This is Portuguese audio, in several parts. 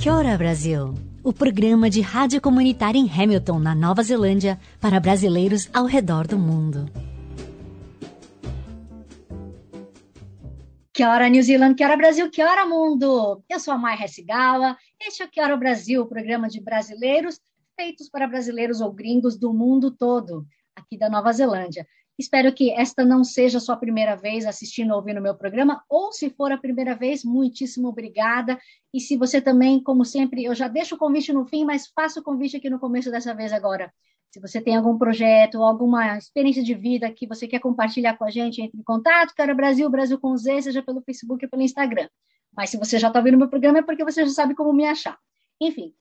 Kia ora, Brasil! O programa de rádio comunitária em Hamilton, na Nova Zelândia, para brasileiros ao redor do mundo. Que hora New Zealand, que hora Brasil, que hora mundo! Eu sou a Mai Hessigawa, este é o Que hora Brasil, o programa de brasileiros feitos para brasileiros ou gringos do mundo todo, aqui da Nova Zelândia. Espero que esta não seja a sua primeira vez assistindo ou ouvindo meu programa, ou se for a primeira vez, muitíssimo obrigada. E se você também, como sempre, eu já deixo o convite no fim, mas faço o convite aqui no começo dessa vez agora. Se você tem algum projeto, alguma experiência de vida que você quer compartilhar com a gente, entre em contato, cara Brasil, Brasil com Z, seja pelo Facebook ou pelo Instagram. Mas se você já está ouvindo meu programa é porque você já sabe como me achar. Enfim,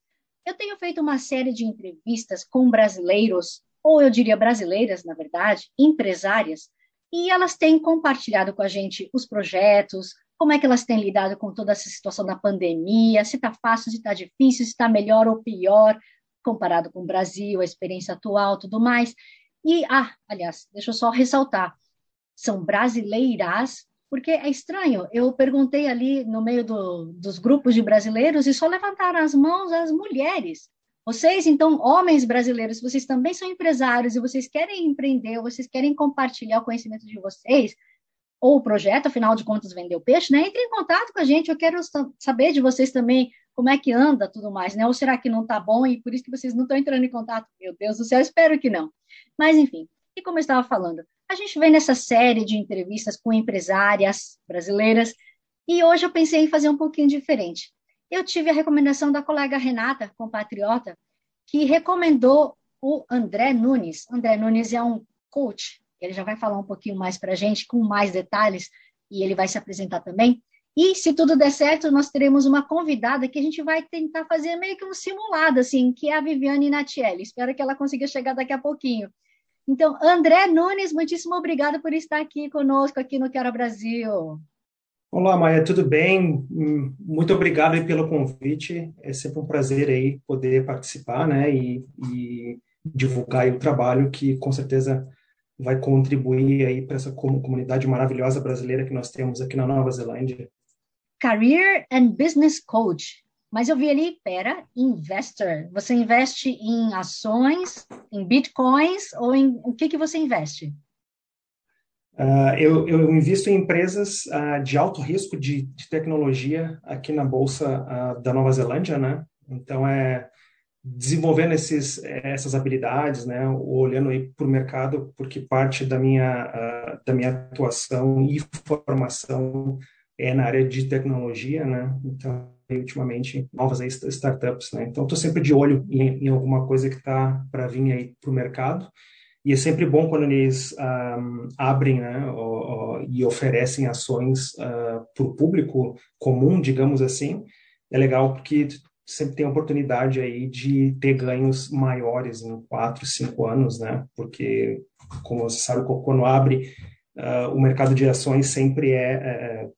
eu tenho feito uma série de entrevistas com brasileiros ou eu diria brasileiras, na verdade, empresárias, e elas têm compartilhado com a gente os projetos, como é que elas têm lidado com toda essa situação da pandemia, se está fácil, se está difícil, se está melhor ou pior, comparado com o Brasil, a experiência atual, tudo mais. E, ah, aliás, deixa eu só ressaltar, são brasileiras, porque é estranho, eu perguntei ali no meio do, dos grupos de brasileiros e só levantaram as mãos as mulheres. Vocês, então, homens brasileiros, vocês também são empresários e vocês querem empreender, vocês querem compartilhar o conhecimento de vocês, ou o projeto, afinal de contas, vender o peixe, né? Entre em contato com a gente, eu quero saber de vocês também como é que anda tudo mais, né? Ou será que não tá bom e por isso que vocês não estão entrando em contato? Meu Deus do céu, espero que não. Mas, enfim, e como eu estava falando, a gente vem nessa série de entrevistas com empresárias brasileiras e hoje eu pensei em fazer um pouquinho diferente eu tive a recomendação da colega Renata, compatriota, que recomendou o André Nunes. André Nunes é um coach, ele já vai falar um pouquinho mais para a gente, com mais detalhes, e ele vai se apresentar também. E se tudo der certo, nós teremos uma convidada que a gente vai tentar fazer meio que um simulado, assim, que é a Viviane Natielli. Espero que ela consiga chegar daqui a pouquinho. Então, André Nunes, muitíssimo obrigada por estar aqui conosco, aqui no Quero Brasil. Olá, Maia, tudo bem? Hum, muito obrigado pelo convite. É sempre um prazer aí poder participar, né, e, e divulgar o trabalho que com certeza vai contribuir aí para essa comunidade maravilhosa brasileira que nós temos aqui na Nova Zelândia. Career and Business Coach. Mas eu vi ali, pera, investor. Você investe em ações, em bitcoins ou em o que que você investe? Uh, eu, eu, invisto em empresas uh, de alto risco de, de, tecnologia aqui na Bolsa uh, da Nova Zelândia, né? Então, é desenvolvendo esses, essas habilidades, né? Olhando aí para o mercado, porque parte da minha, da minha atuação e formação é na área de tecnologia, né? Então, ultimamente, novas aí, startups, né? Então, estou sempre de olho em, em alguma coisa que está para vir aí para o mercado. E é sempre bom quando eles um, abrem né, e oferecem ações uh, para o público comum, digamos assim. É legal porque sempre tem a oportunidade aí de ter ganhos maiores em quatro, cinco anos, né? Porque, como você sabe, quando abre uh, o mercado de ações sempre é, é,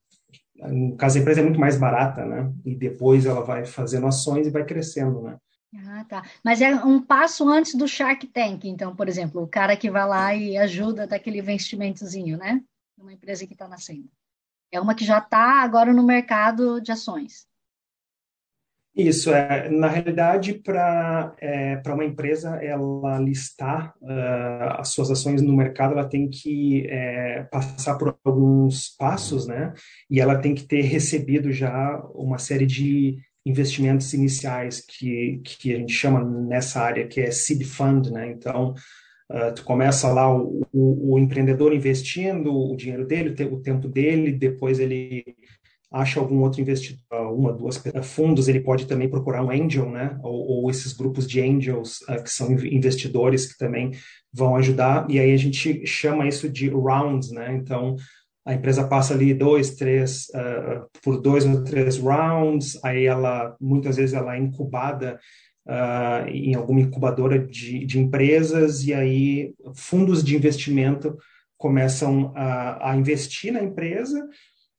no caso a empresa é muito mais barata, né? E depois ela vai fazendo ações e vai crescendo, né? Ah, tá. Mas é um passo antes do Shark Tank, então, por exemplo, o cara que vai lá e ajuda daquele investimentozinho, né? Uma empresa que está nascendo. É uma que já está agora no mercado de ações. Isso, é, na realidade, para é, uma empresa ela listar uh, as suas ações no mercado, ela tem que é, passar por alguns passos, né? E ela tem que ter recebido já uma série de investimentos iniciais que, que a gente chama nessa área, que é seed fund, né? Então, uh, tu começa lá o, o, o, empreendedor investindo o dinheiro dele, o tempo dele, depois ele acha algum outro investidor, uma, duas fundos, ele pode também procurar um angel, né? Ou, ou esses grupos de angels uh, que são investidores que também vão ajudar. E aí a gente chama isso de rounds, né? Então a empresa passa ali dois, três, uh, por dois ou três rounds, aí ela, muitas vezes ela é incubada uh, em alguma incubadora de, de, empresas, e aí fundos de investimento começam a, a investir na empresa,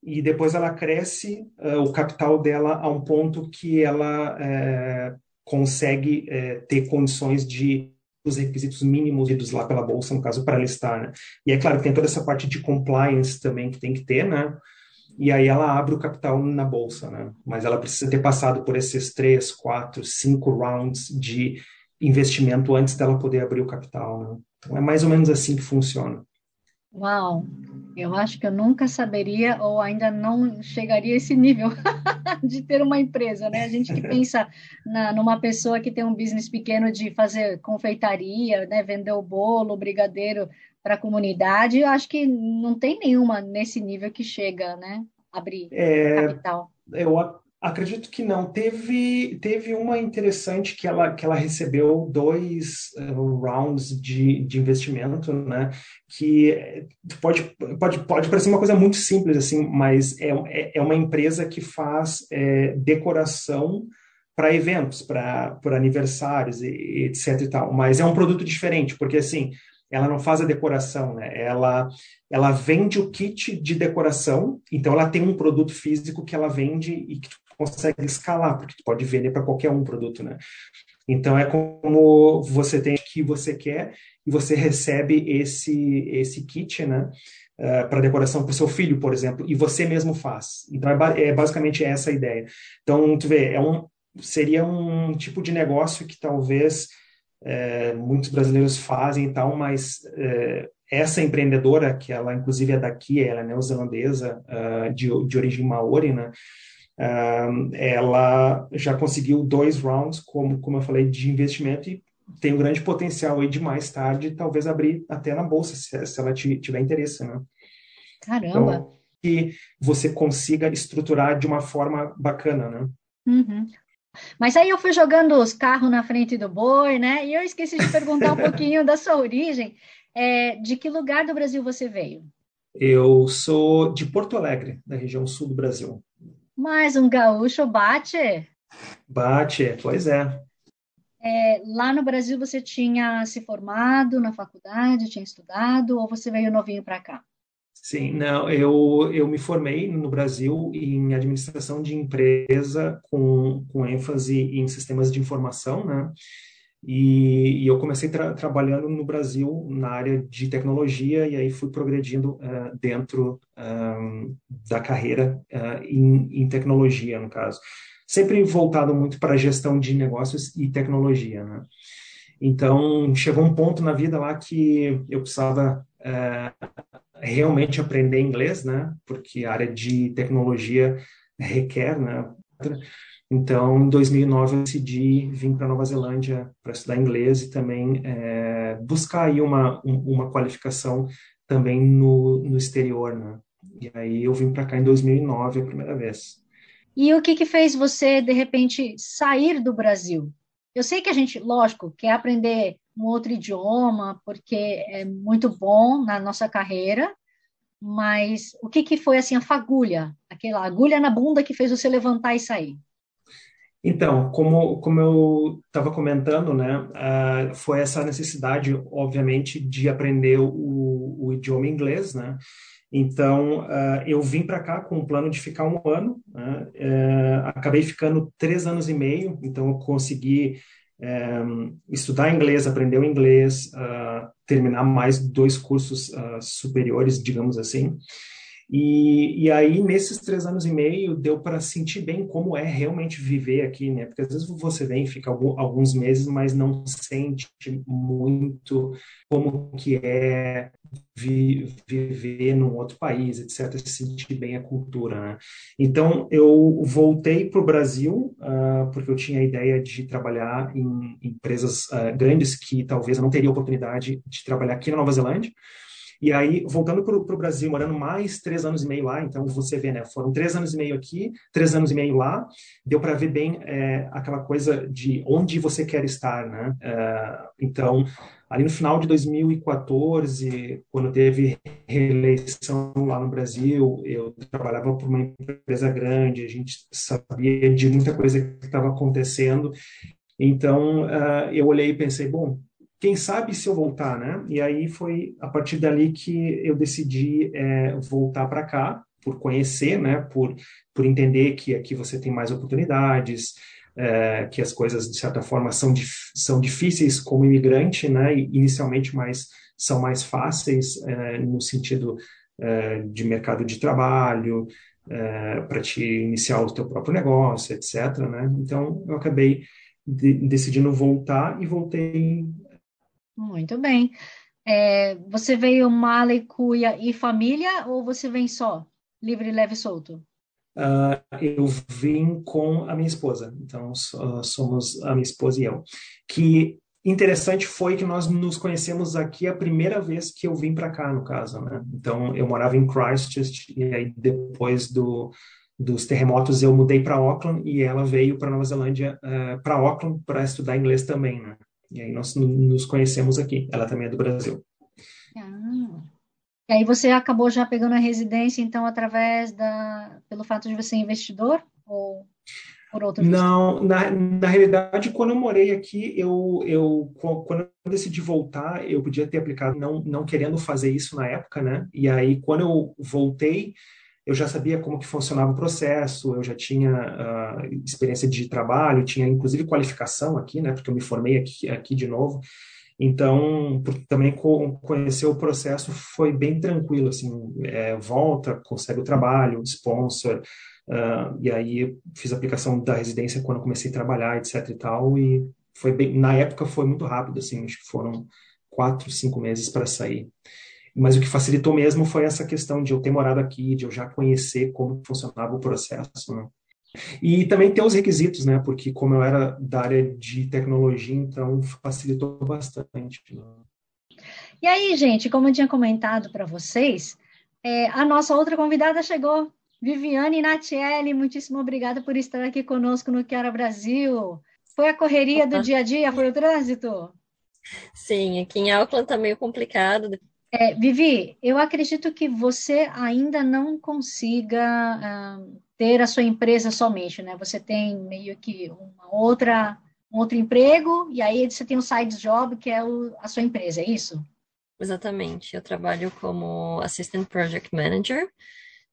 e depois ela cresce uh, o capital dela a um ponto que ela consegue ter condições de os requisitos mínimos idos lá pela bolsa, no caso, para listar, né? E é claro que tem toda essa parte de compliance também que tem que ter, né? E aí ela abre o capital na bolsa, né? Mas ela precisa ter passado por esses três, quatro, cinco rounds de investimento antes dela poder abrir o capital, né? Então é mais ou menos assim que funciona. Uau! Eu acho que eu nunca saberia ou ainda não chegaria a esse nível de ter uma empresa, né? A gente que pensa na, numa pessoa que tem um business pequeno de fazer confeitaria, né? Vender o bolo, o brigadeiro para a comunidade, eu acho que não tem nenhuma nesse nível que chega, né? Abrir é, capital. Eu Acredito que não. Teve, teve uma interessante que ela, que ela recebeu dois uh, rounds de, de investimento, né? Que pode, pode, pode parecer uma coisa muito simples, assim, mas é, é, é uma empresa que faz é, decoração para eventos, para aniversários, e, etc e tal. Mas é um produto diferente, porque assim, ela não faz a decoração, né? Ela, ela vende o kit de decoração, então ela tem um produto físico que ela vende e que consegue escalar, porque tu pode vender para qualquer um produto, né? Então é como você tem o que você quer e você recebe esse esse kit, né? Uh, para decoração para o seu filho, por exemplo, e você mesmo faz. Então é, é, basicamente essa a ideia. Então tu vê, é um seria um tipo de negócio que talvez é, muitos brasileiros fazem e tal, mas é, essa empreendedora, que ela inclusive é daqui, ela é neozelandesa, uh, de, de origem maori, né? Ela já conseguiu dois rounds, como, como eu falei, de investimento e tem um grande potencial aí de mais tarde talvez abrir até na bolsa, se, se ela tiver interesse, né? Caramba! Então, que você consiga estruturar de uma forma bacana, né? Uhum. Mas aí eu fui jogando os carros na frente do boi, né? E eu esqueci de perguntar um pouquinho da sua origem. É, de que lugar do Brasil você veio? Eu sou de Porto Alegre, da região sul do Brasil. Mas um gaúcho bate? Bate, pois é. é. Lá no Brasil você tinha se formado na faculdade, tinha estudado, ou você veio novinho para cá? Sim, não, eu, eu me formei no Brasil em administração de empresa com, com ênfase em sistemas de informação, né? E, e eu comecei tra trabalhando no Brasil na área de tecnologia e aí fui progredindo uh, dentro um, da carreira uh, em, tecnologia, no caso. Sempre voltado muito para a gestão de negócios e tecnologia, né? Então, chegou um ponto na vida lá que eu precisava uh, realmente aprender inglês, né? Porque a área de tecnologia requer, né? Então, em 2009, eu decidi vir para Nova Zelândia para estudar inglês e também é, buscar aí uma, uma qualificação também no, no exterior, né? E aí eu vim para cá em 2009 a primeira vez. E o que que fez você, de repente, sair do Brasil? Eu sei que a gente, lógico, quer aprender um outro idioma, porque é muito bom na nossa carreira, mas o que que foi, assim, a fagulha, aquela agulha na bunda que fez você levantar e sair? Então, como, como eu estava comentando, né, uh, foi essa necessidade, obviamente, de aprender o, o idioma inglês, né? Então, uh, eu vim para cá com o plano de ficar um ano, né? uh, acabei ficando três anos e meio, então eu consegui um, estudar inglês, aprender o inglês, terminar mais dois cursos superiores, digamos assim. E, e aí, nesses três anos e meio, deu para sentir bem como é realmente viver aqui, né? Porque às vezes você vem, fica alguns meses, mas não sente muito como que é viver num outro país, etc., sentir bem a cultura, né? Então, eu voltei para o Brasil, uh, porque eu tinha a ideia de trabalhar em empresas uh, grandes que talvez eu não teria oportunidade de trabalhar aqui na Nova Zelândia, E aí, voltando para o Brasil, morando mais três anos e meio lá, então você vê, né? Foram três anos e meio aqui, três anos e meio lá, deu para ver bem é, aquela coisa de onde você quer estar, né? É, então, ali no final de 2014, quando teve reeleição lá no Brasil, eu trabalhava por uma empresa grande, a gente sabia de muita coisa que estava acontecendo, então uh, eu olhei e pensei, bom, quem sabe se eu voltar, né? E aí foi a partir dali que eu decidi é, voltar para cá, por conhecer, né? Por, por entender que aqui você tem mais oportunidades, é, que as coisas, de certa forma, são, dif são difíceis como imigrante, né? Inicialmente, mas são mais fáceis é, no sentido é, de mercado de trabalho, é, para te iniciar o teu próprio negócio, etc. Né? Então, eu acabei de, decidindo voltar e voltei muito bem. É, você veio mala e cuia e família ou você vem só, livre, leve e solto? Uh, eu vim com a minha esposa, então uh, somos a minha esposa e eu. Que interessante foi que nós nos conhecemos aqui a primeira vez que eu vim para cá, no caso, né? Então eu morava em Christchurch e aí depois do, dos terremotos eu mudei para Auckland e ela veio para Nova Zelândia uh, eh, para Auckland para estudar inglês também, né? E aí nós nos conhecemos aqui. Ela também é do Brasil. Ah. E aí você acabou já pegando a residência, então, através da... pelo fato de você ser investidor? Ou por outro Não, na, na realidade, quando eu morei aqui, eu, eu quando eu decidi voltar, eu podia ter aplicado não, não querendo fazer isso na época, né? E aí, quando eu voltei, eu já sabia como que funcionava o processo, eu já tinha uh, experiência de trabalho, tinha inclusive qualificação aqui, né, porque eu me formei aqui, aqui de novo. Então, também conhecer o processo foi bem tranquilo, assim, é, volta, consegue o trabalho, sponsor, uh, e aí fiz a aplicação da residência quando comecei a trabalhar, etc e tal, e foi bem, na época foi muito rápido, assim, acho que foram quatro, cinco meses para sair. Mas o que facilitou mesmo foi essa questão de eu ter morado aqui, de eu já conhecer como funcionava o processo. Né? E também ter os requisitos, né? Porque como eu era da área de tecnologia, então facilitou bastante. Né? E aí, gente, como eu tinha comentado para vocês, é, a nossa outra convidada chegou, Viviane Natiele, muitíssimo obrigada por estar aqui conosco no Quero Brasil. Foi a correria do dia a dia, foi o trânsito? Sim, aqui em Auckland tá meio complicado. É, Vivi, eu acredito que você ainda não consiga uh, ter a sua empresa somente, né? Você tem meio que uma outra, um outro emprego e aí você tem um side job que é o, a sua empresa, é isso? Exatamente. Eu trabalho como Assistant Project Manager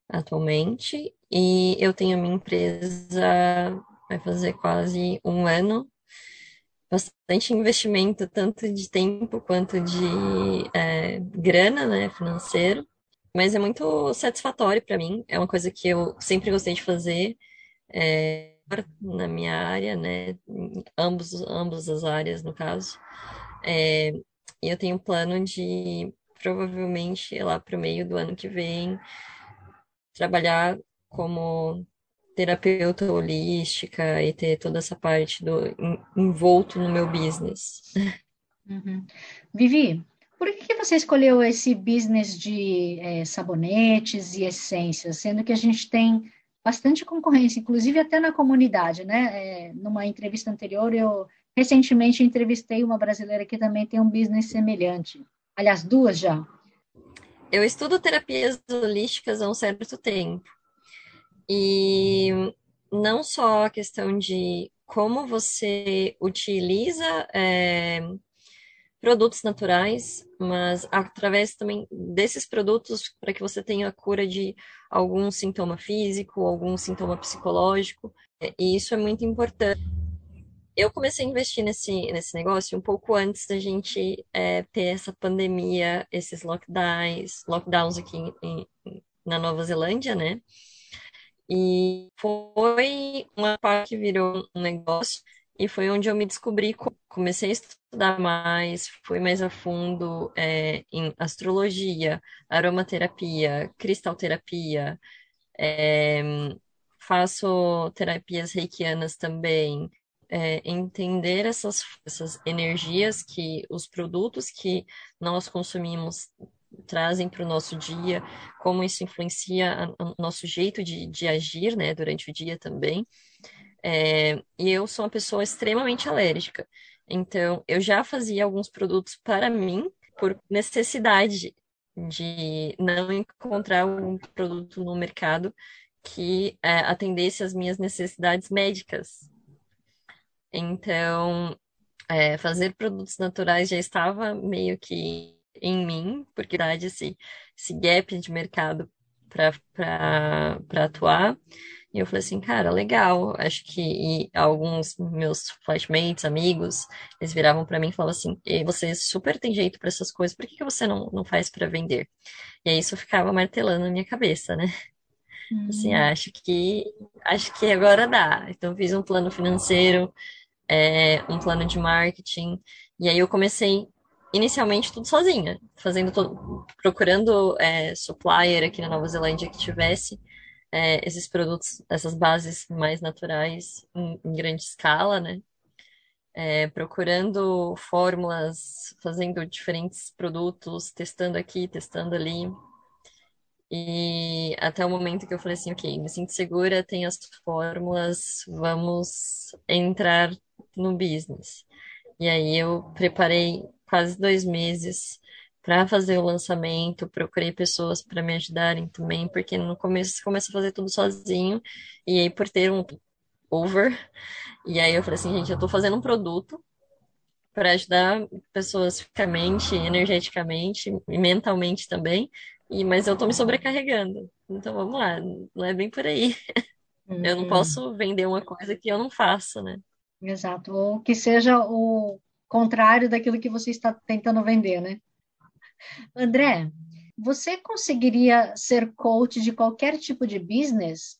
atualmente e eu tenho a minha empresa vai fazer quase um ano bastante investimento, tanto de tempo quanto de é, grana, né, financeiro. Mas é muito satisfatório para mim. É uma coisa que eu sempre gostei de fazer é, na minha área, né, ambos, ambas as áreas, no caso. É, e eu tenho um plano de provavelmente lá para o meio do ano que vem trabalhar como terapeuta holística e ter toda essa parte do envolto no meu business. Uhum. Vivi, por que, que você escolheu esse business de é, sabonetes e essências, sendo que a gente tem bastante concorrência, inclusive até na comunidade, né? É, numa entrevista anterior, eu recentemente entrevistei uma brasileira que também tem um business semelhante. Aliás, duas já. Eu estudo terapias holísticas há um certo tempo. E não só a questão de como você utiliza é, produtos naturais, mas através também desses produtos para que você tenha a cura de algum sintoma físico, algum sintoma psicológico, e isso é muito importante. Eu comecei a investir nesse, nesse negócio um pouco antes da gente é, ter essa pandemia, esses lockdowns, lockdowns aqui em, na Nova Zelândia, né? E foi uma parte que virou um negócio e foi onde eu me descobri, comecei a estudar mais, fui mais a fundo é, em astrologia, aromaterapia, cristalterapia, é, faço terapias reikianas também, é, entender essas, essas energias que os produtos que nós consumimos trazem para o nosso dia, como isso influencia o nosso jeito de, de agir, né, durante o dia também. É, e eu sou uma pessoa extremamente alérgica. Então, eu já fazia alguns produtos para mim por necessidade de não encontrar um produto no mercado que é, atendesse às minhas necessidades médicas. Então, é, fazer produtos naturais já estava meio que em mim, porque dá esse, esse gap de mercado para atuar. E eu falei assim, cara, legal. Acho que alguns meus flashmates, amigos, eles viravam para mim e falavam assim: você super tem jeito para essas coisas, por que, que você não, não faz para vender? E aí isso ficava martelando na minha cabeça, né? Assim, uhum. acho que acho que agora dá. Então fiz um plano financeiro, é, um plano de marketing, e aí eu comecei inicialmente tudo sozinha, fazendo procurando é, supplier aqui na Nova Zelândia que tivesse é, esses produtos, essas bases mais naturais em, em grande escala, né? É, procurando fórmulas, fazendo diferentes produtos, testando aqui, testando ali. E até o momento que eu falei assim, ok, me sinto segura, tenho as fórmulas, vamos entrar no business. E aí eu preparei quase dois meses para fazer o lançamento, procurei pessoas para me ajudarem também, porque no começo você começa a fazer tudo sozinho, e aí por ter um over, e aí eu falei assim, gente, eu estou fazendo um produto para ajudar pessoas fisicamente, energeticamente e mentalmente também, e mas eu estou me sobrecarregando. Então vamos lá, não é bem por aí. Uhum. Eu não uhum. posso vender uma coisa que eu não faço, né? Exato, ou que seja o contrário daquilo que você está tentando vender, né? André, você conseguiria ser coach de qualquer tipo de business?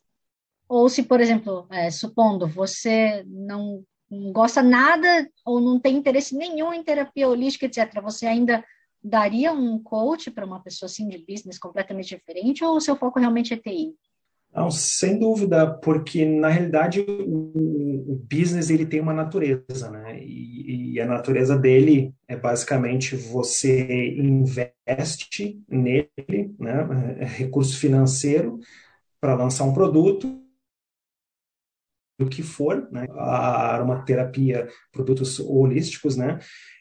Ou se, por exemplo, é, supondo você não, não gosta nada ou não tem interesse nenhum em terapia holística, etc., você ainda daria um coach para uma pessoa assim de business completamente diferente ou o seu foco realmente é TI? Não, sem dúvida, porque na realidade o, o business ele tem uma natureza, né? E, e, a natureza dele é basicamente você investe nele, né? É recurso financeiro para lançar um produto do que for, né? A aromaterapia, produtos holísticos, né?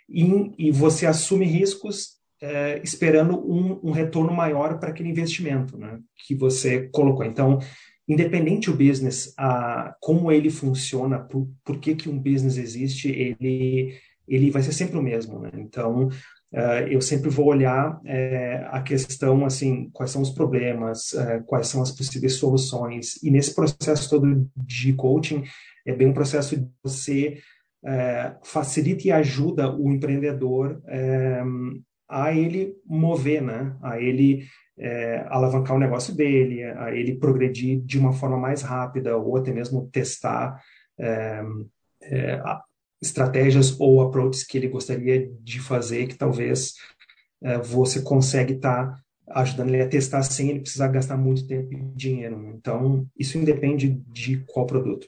E, e você assume riscos é, esperando um, um, retorno maior para aquele investimento né, que você colocou. Então, independente o business, a, como ele funciona, por, por que, que um business existe, ele, ele vai ser sempre o mesmo. Né? Então, Uh, eu sempre vou olhar é, a questão, assim, quais são os problemas, é, quais são as possíveis soluções. E nesse processo todo de coaching, é bem um processo de você é, facilita e ajuda o empreendedor a ele mover, né? A ele é, alavancar o negócio dele, a ele progredir de uma forma mais rápida ou até mesmo testar é, é, estratégias ou approaches que ele gostaria de fazer que talvez é, você consegue estar tá ajudando ele a testar sem ele precisar gastar muito tempo e dinheiro. Né? Então, isso independe de qual produto.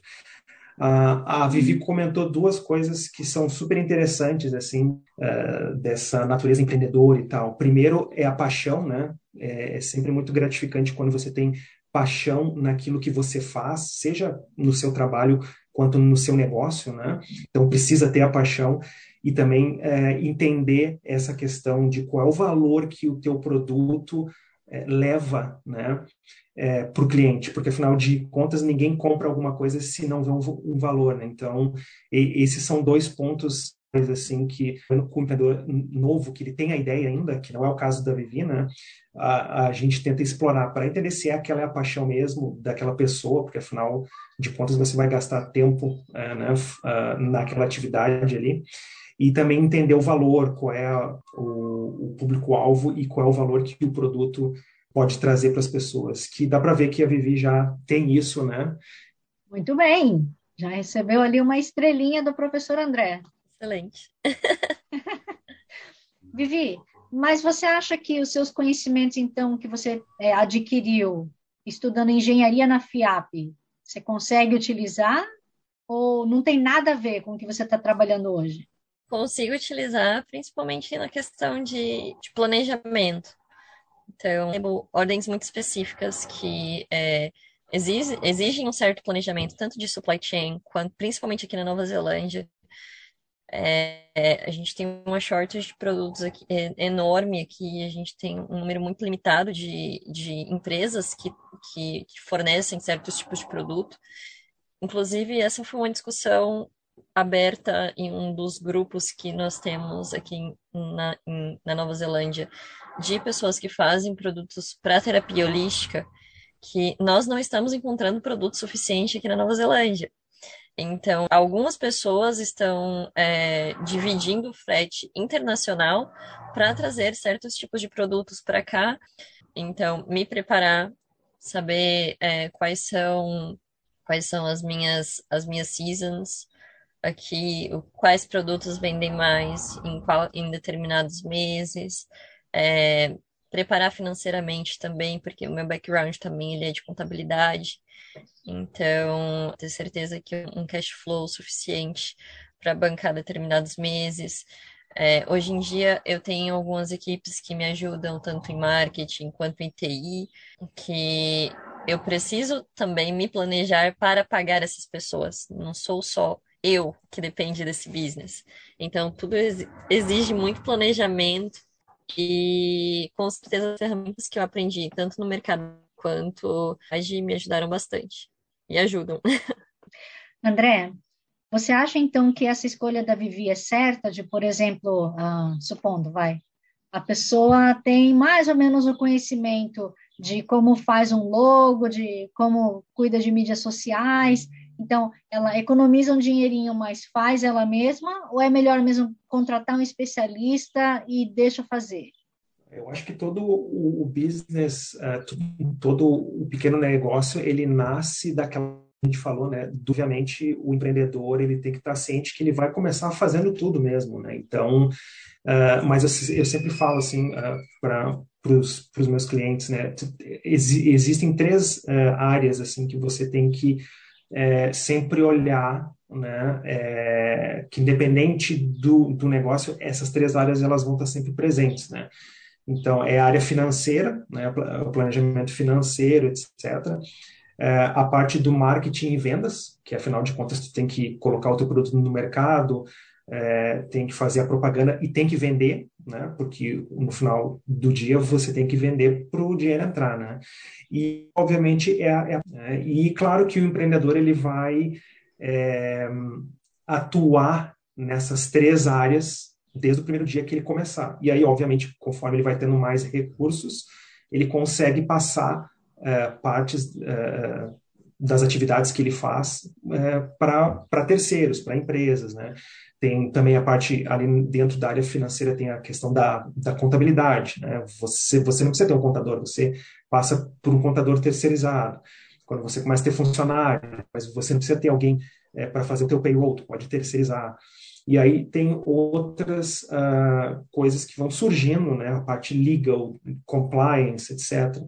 A, a Vivi comentou duas coisas que são super interessantes, assim, uh, dessa natureza empreendedora e tal. Primeiro é a paixão, né? É, é sempre muito gratificante quando você tem paixão naquilo que você faz, seja no seu trabalho quanto no seu negócio, né? Então precisa ter a paixão e também é, entender essa questão de qual é o valor que o teu produto é, leva, né? É, para o cliente, porque afinal de contas ninguém compra alguma coisa se não vê um, um valor, né? Então, e, esses são dois pontos assim que o empreendedor novo que ele tem a ideia ainda, que não é o caso da Vivi, né? A, a gente tenta explorar para entender se é aquela é a paixão mesmo daquela pessoa, porque afinal de contas você vai gastar tempo é, né, naquela atividade ali e também entender o valor, qual é o, o público-alvo e qual é o valor que o produto pode trazer para as pessoas. Que dá para ver que a Vivi já tem isso, né? Muito bem. Já recebeu ali uma estrelinha do professor André. Excelente. Vivi, mas você acha que os seus conhecimentos, então, que você é, adquiriu estudando engenharia na FIAP, você consegue utilizar ou não tem nada a ver com o que você está trabalhando hoje? Consigo utilizar, principalmente na questão de, de planejamento Então, ordens muito específicas que é, exige, exigem um certo planejamento, tanto de supply chain, quanto principalmente aqui na Nova Zelândia. É, a gente tem uma shortage de produtos aqui, é, enorme aqui, a gente tem um número muito limitado de, de empresas que, que, que fornecem certos tipos de produto. Inclusive, essa foi uma discussão aberta em um dos grupos que nós temos aqui na, em, na Nova Zelândia de pessoas que fazem produtos para terapia holística, que nós não estamos encontrando produto suficiente aqui na Nova Zelândia. Então, algumas pessoas estão é, dividindo o frete internacional para trazer certos tipos de produtos para cá. Então, me preparar, saber é, quais são quais são as minhas as minhas seasons aqui, quais produtos vendem mais em, qual, em determinados meses. É, preparar financeiramente também, porque o meu background também ele é de contabilidade. Então, ter certeza que um cash flow suficiente para bancar determinados meses. É, hoje em dia, eu tenho algumas equipes que me ajudam, tanto em marketing quanto em TI, que eu preciso também me planejar para pagar essas pessoas. Não sou só eu que depende desse business. Então, tudo exige muito planejamento e, com certeza, as ferramentas que eu aprendi, tanto no mercado quanto hoje, me ajudaram bastante e ajudam. André, você acha então que essa escolha da Vivi é certa? De, por exemplo, ah, supondo, vai, a pessoa tem mais ou menos o conhecimento de como faz um logo, de como cuida de mídias sociais, então, ela economiza um dinheirinho, mas faz ela mesma, ou é melhor mesmo contratar um especialista e deixa fazer? Eu acho que todo o business, uh, todo o pequeno negócio, ele nasce daquela a gente falou, né? Obviamente, o empreendedor ele tem que estar ciente que ele vai começar fazendo tudo mesmo, né? Então, uh, mas eu, sempre falo assim uh, para os meus clientes, né? Ex existem três áreas assim que você tem que é, sempre olhar né, é, que independente do, do negócio, essas três áreas elas vão estar sempre presentes, né? Então, é a área financeira, né, o planejamento financeiro, etc. É, a parte do marketing e vendas, que afinal de contas tu tem que colocar o teu produto no mercado, é, tem que fazer a propaganda e tem que vender, né? Porque no final do dia você tem que vender para o dinheiro entrar, né? E obviamente é, é, é, e claro que o empreendedor ele vai é, atuar nessas três áreas desde o primeiro dia que ele começar. E aí, obviamente, conforme ele vai tendo mais recursos, ele consegue passar é, partes é, das atividades que ele faz é, para terceiros, para empresas, né? Tem também a parte ali dentro da área financeira tem a questão da, da contabilidade, né? Você você não precisa ter um contador, você passa por um contador terceirizado. Quando você começa a ter funcionário, mas você não precisa ter alguém é, para fazer o teu payroll, tu pode terceirizar. E aí tem outras uh, coisas que vão surgindo, né? A parte legal, compliance, etc.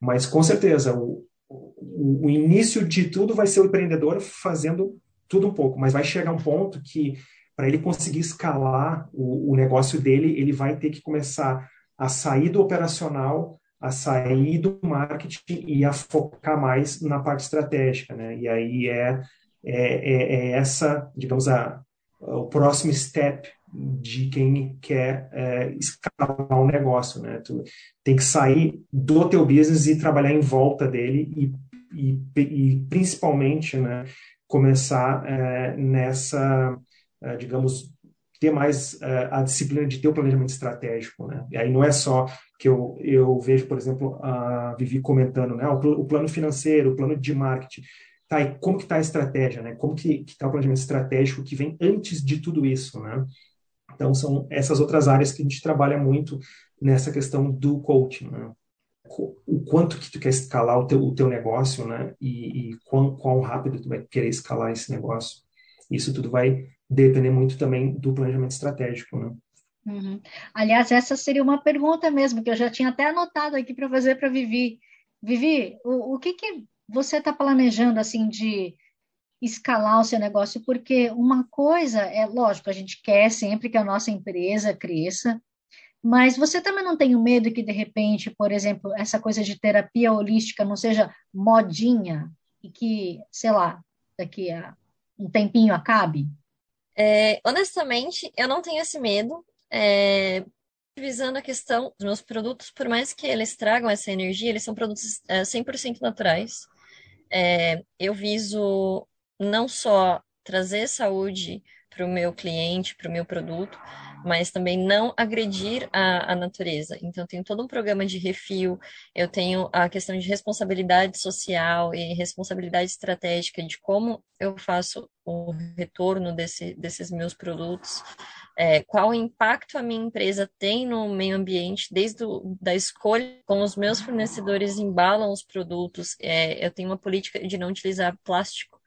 Mas com certeza o, o, início de tudo vai ser o empreendedor fazendo tudo um pouco, mas vai chegar um ponto que para ele conseguir escalar o, o, negócio dele, ele vai ter que começar a sair do operacional, a sair do marketing e a focar mais na parte estratégica, né? E aí é, é, é, é essa, digamos, a, o próximo step de quem quer é, escalar o um negócio, né? Tu tem que sair do teu business e trabalhar em volta dele e, e, e principalmente, né, começar é, nessa, é, digamos, ter mais é, a disciplina de ter o planejamento estratégico, né? E aí não é só que eu, eu vejo, por exemplo, a Vivi comentando, né? O, plano financeiro, o plano de marketing. Tá, e como que está a estratégia, né? Como que está o planejamento estratégico que vem antes de tudo isso, né? Então, são essas outras áreas que a gente trabalha muito nessa questão do coaching, né? O quanto que tu quer escalar o teu, o teu negócio, né? E, e quão, quão rápido tu vai querer escalar esse negócio. Isso tudo vai depender muito também do planejamento estratégico, né? Uhum. Aliás, essa seria uma pergunta mesmo, que eu já tinha até anotado aqui para fazer para Vivi. Vivi, o, o que, que você está planejando, assim, de escalar o seu negócio, porque uma coisa é, lógico, a gente quer sempre que a nossa empresa cresça, Mas você também não tem o medo que, de repente, por exemplo, essa coisa de terapia holística não seja modinha e que, sei lá, daqui a um tempinho acabe? É, honestamente, eu não tenho esse medo. É, visando a questão dos meus produtos, por mais que eles tragam essa energia, eles são produtos é, 100% naturais. É, eu viso não só trazer saúde para o meu cliente, para o meu produto, mas também não agredir a, a natureza. Então, eu tenho todo um programa de refil, eu tenho a questão de responsabilidade social e responsabilidade estratégica de como eu faço o retorno desse, desses meus produtos, é, qual impacto a minha empresa tem no meio ambiente, desde o, da escolha como os meus fornecedores embalam os produtos. É, eu tenho uma política de não utilizar plástico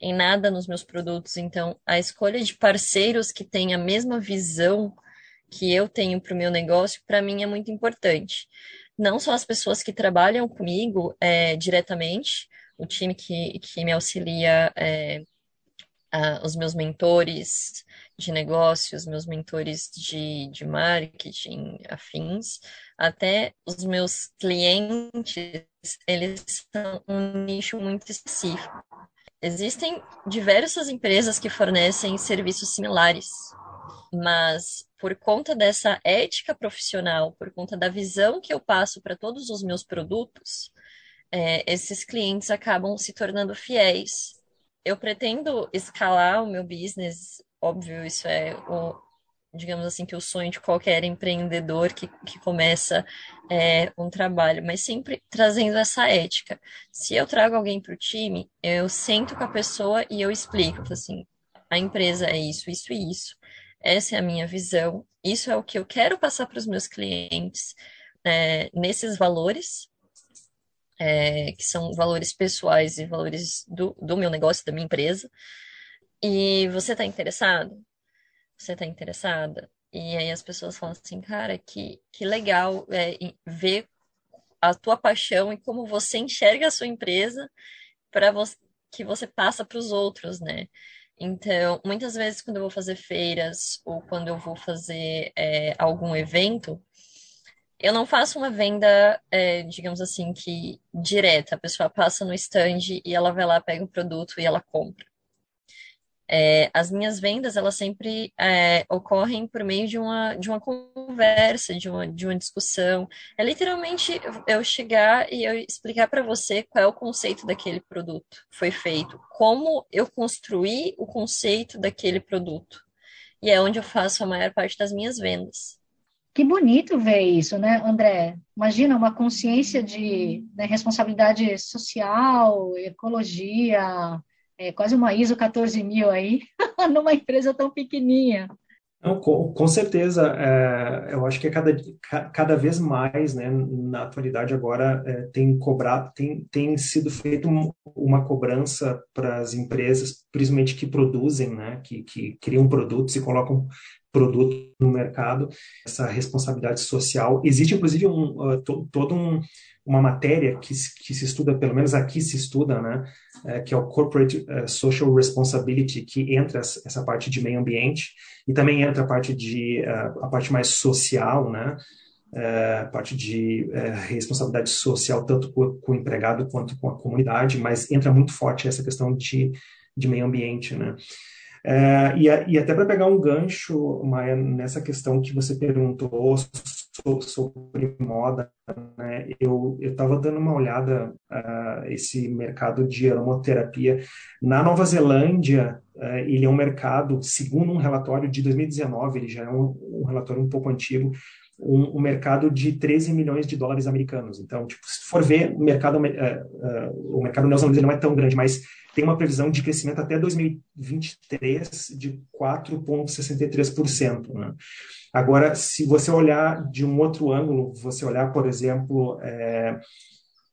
em nada nos meus produtos. Então, a escolha de parceiros que têm a mesma visão que eu tenho para o meu negócio, para mim é muito importante. Não só as pessoas que trabalham comigo é, diretamente, o time que, que me auxilia, é, a, os meus mentores de negócios, meus mentores de, de marketing, afins, até os meus clientes, eles são um nicho muito específico. Existem diversas empresas que fornecem serviços similares, mas por conta dessa ética profissional, por conta da visão que eu passo para todos os meus produtos, é, esses clientes acabam se tornando fiéis. Eu pretendo escalar o meu business, óbvio, isso é o, digamos assim, que o sonho de qualquer empreendedor que, que começa é, um trabalho, mas sempre trazendo essa ética. Se eu trago alguém para o time, eu sento com a pessoa e eu explico, assim, a empresa é isso, isso e isso. Essa é a minha visão, isso é o que eu quero passar para os meus clientes é, nesses valores, é, que são valores pessoais e valores do, do meu negócio, da minha empresa. E você está interessado? Você está interessada? E aí as pessoas falam assim, cara, que, que legal é, ver a tua paixão e como você enxerga a sua empresa para que você passa para os outros, né? Então, muitas vezes quando eu vou fazer feiras ou quando eu vou fazer é, algum evento, eu não faço uma venda, é, digamos assim, que direta. A pessoa passa no stand e ela vai lá, pega o produto e ela compra. É, as minhas vendas, elas sempre é, ocorrem por meio de uma, de uma conversa, de uma, de uma discussão. É literalmente eu chegar e eu explicar para você qual é o conceito daquele produto foi feito, como eu construí o conceito daquele produto. E é onde eu faço a maior parte das minhas vendas. Que bonito ver isso, né, André? Imagina uma consciência de né, responsabilidade social, ecologia, é, quase uma ISO 14000 aí, numa empresa tão pequenininha. Não, com, com certeza, é, eu acho que é cada, cada vez mais, né, na atualidade agora, é, tem cobrado, tem, tem sido feita uma cobrança para as empresas, principalmente que produzem, né, que, que criam produtos e colocam produto no mercado, essa responsabilidade social. Existe, inclusive, um, uh, to, todo um, uma matéria que, que se estuda, pelo menos aqui se estuda, né, é, que é o Corporate uh, Social Responsibility, que entra essa parte de meio ambiente e também entra a parte de uh, a parte mais social, né, a parte de responsabilidade social tanto com, com, o empregado quanto com a comunidade, mas entra muito forte essa questão de, de meio ambiente, né. e, e até para pegar um gancho, Maia, nessa questão que você perguntou sobre moda, né? Eu estava dando uma olhada uh, esse mercado de aromaterapia na Nova Zelândia. Uh, ele é um mercado, segundo um relatório de 2019, ele já é um, um relatório um pouco antigo, um, um, mercado de 13 milhões de dólares americanos. Então, tipo, se for ver, o mercado, uh, uh, o mercado neozelandês não é tão grande, mas tem uma previsão de crescimento até 2023 de 4,63%. Né? Agora, se você olhar de um outro ângulo, você olhar, por exemplo, é,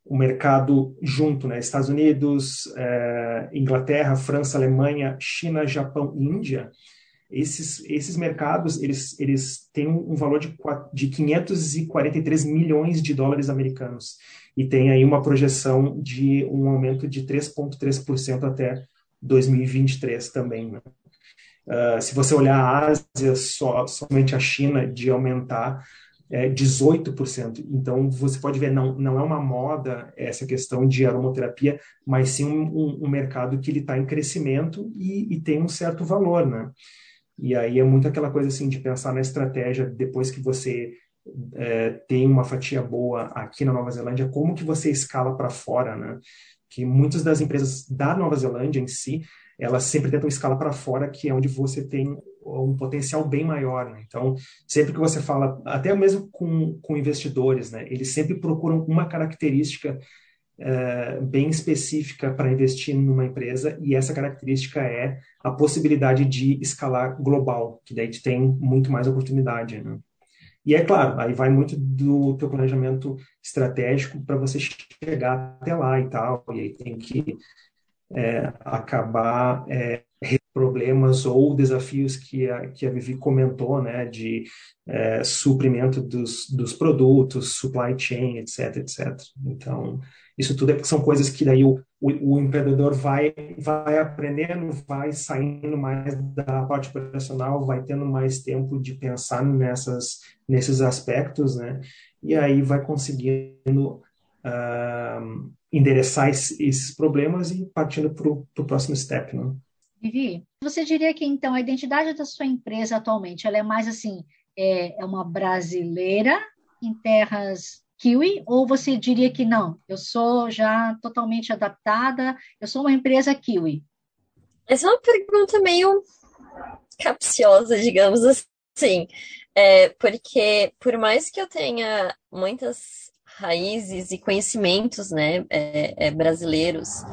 o mercado junto, né? Estados Unidos, é, Inglaterra, França, Alemanha, China, Japão Índia, esses, esses mercados eles, eles têm um valor de, de 543 milhões de dólares americanos e tem aí uma projeção de um aumento de 3,3% até 2023 também. Né? Uh, se você olhar a Ásia, só, somente a China, de aumentar é 18%. Então, você pode ver, não, não é uma moda essa questão de aromoterapia, mas sim um, um, um mercado que ele está em crescimento e, e, tem um certo valor, né? E aí é muito aquela coisa assim de pensar na estratégia depois que você é, tem uma fatia boa aqui na Nova Zelândia, como que você escala para fora, né? Que muitas das empresas da Nova Zelândia em si, elas sempre tentam escalar para fora, que é onde você tem um potencial bem maior. Né? Então, sempre que você fala, até mesmo com, com investidores, né, eles sempre procuram uma característica é, bem específica para investir numa empresa, e essa característica é a possibilidade de escalar global, que daí tem muito mais oportunidade. Né? E é claro, aí vai muito do teu planejamento estratégico para você chegar até lá e tal, e aí tem que é, acabar é, problemas ou desafios que a, que a Vivi comentou, né, de é, suprimento dos, dos produtos, supply chain, etc, etc. Então, isso tudo é, são coisas que daí o, o, o, empreendedor vai, vai aprendendo, vai saindo mais da parte operacional, vai tendo mais tempo de pensar nessas, nesses aspectos, né, e aí vai conseguindo uh, endereçar esses problemas e partindo para o próximo step, né? Vivi, você diria que então a identidade da sua empresa atualmente ela é mais assim, é, é uma brasileira em terras kiwi, ou você diria que não, eu sou já totalmente adaptada, eu sou uma empresa kiwi? Essa é uma pergunta meio capciosa, digamos assim, é, porque por mais que eu tenha muitas raízes e conhecimentos né, é, é, brasileiros,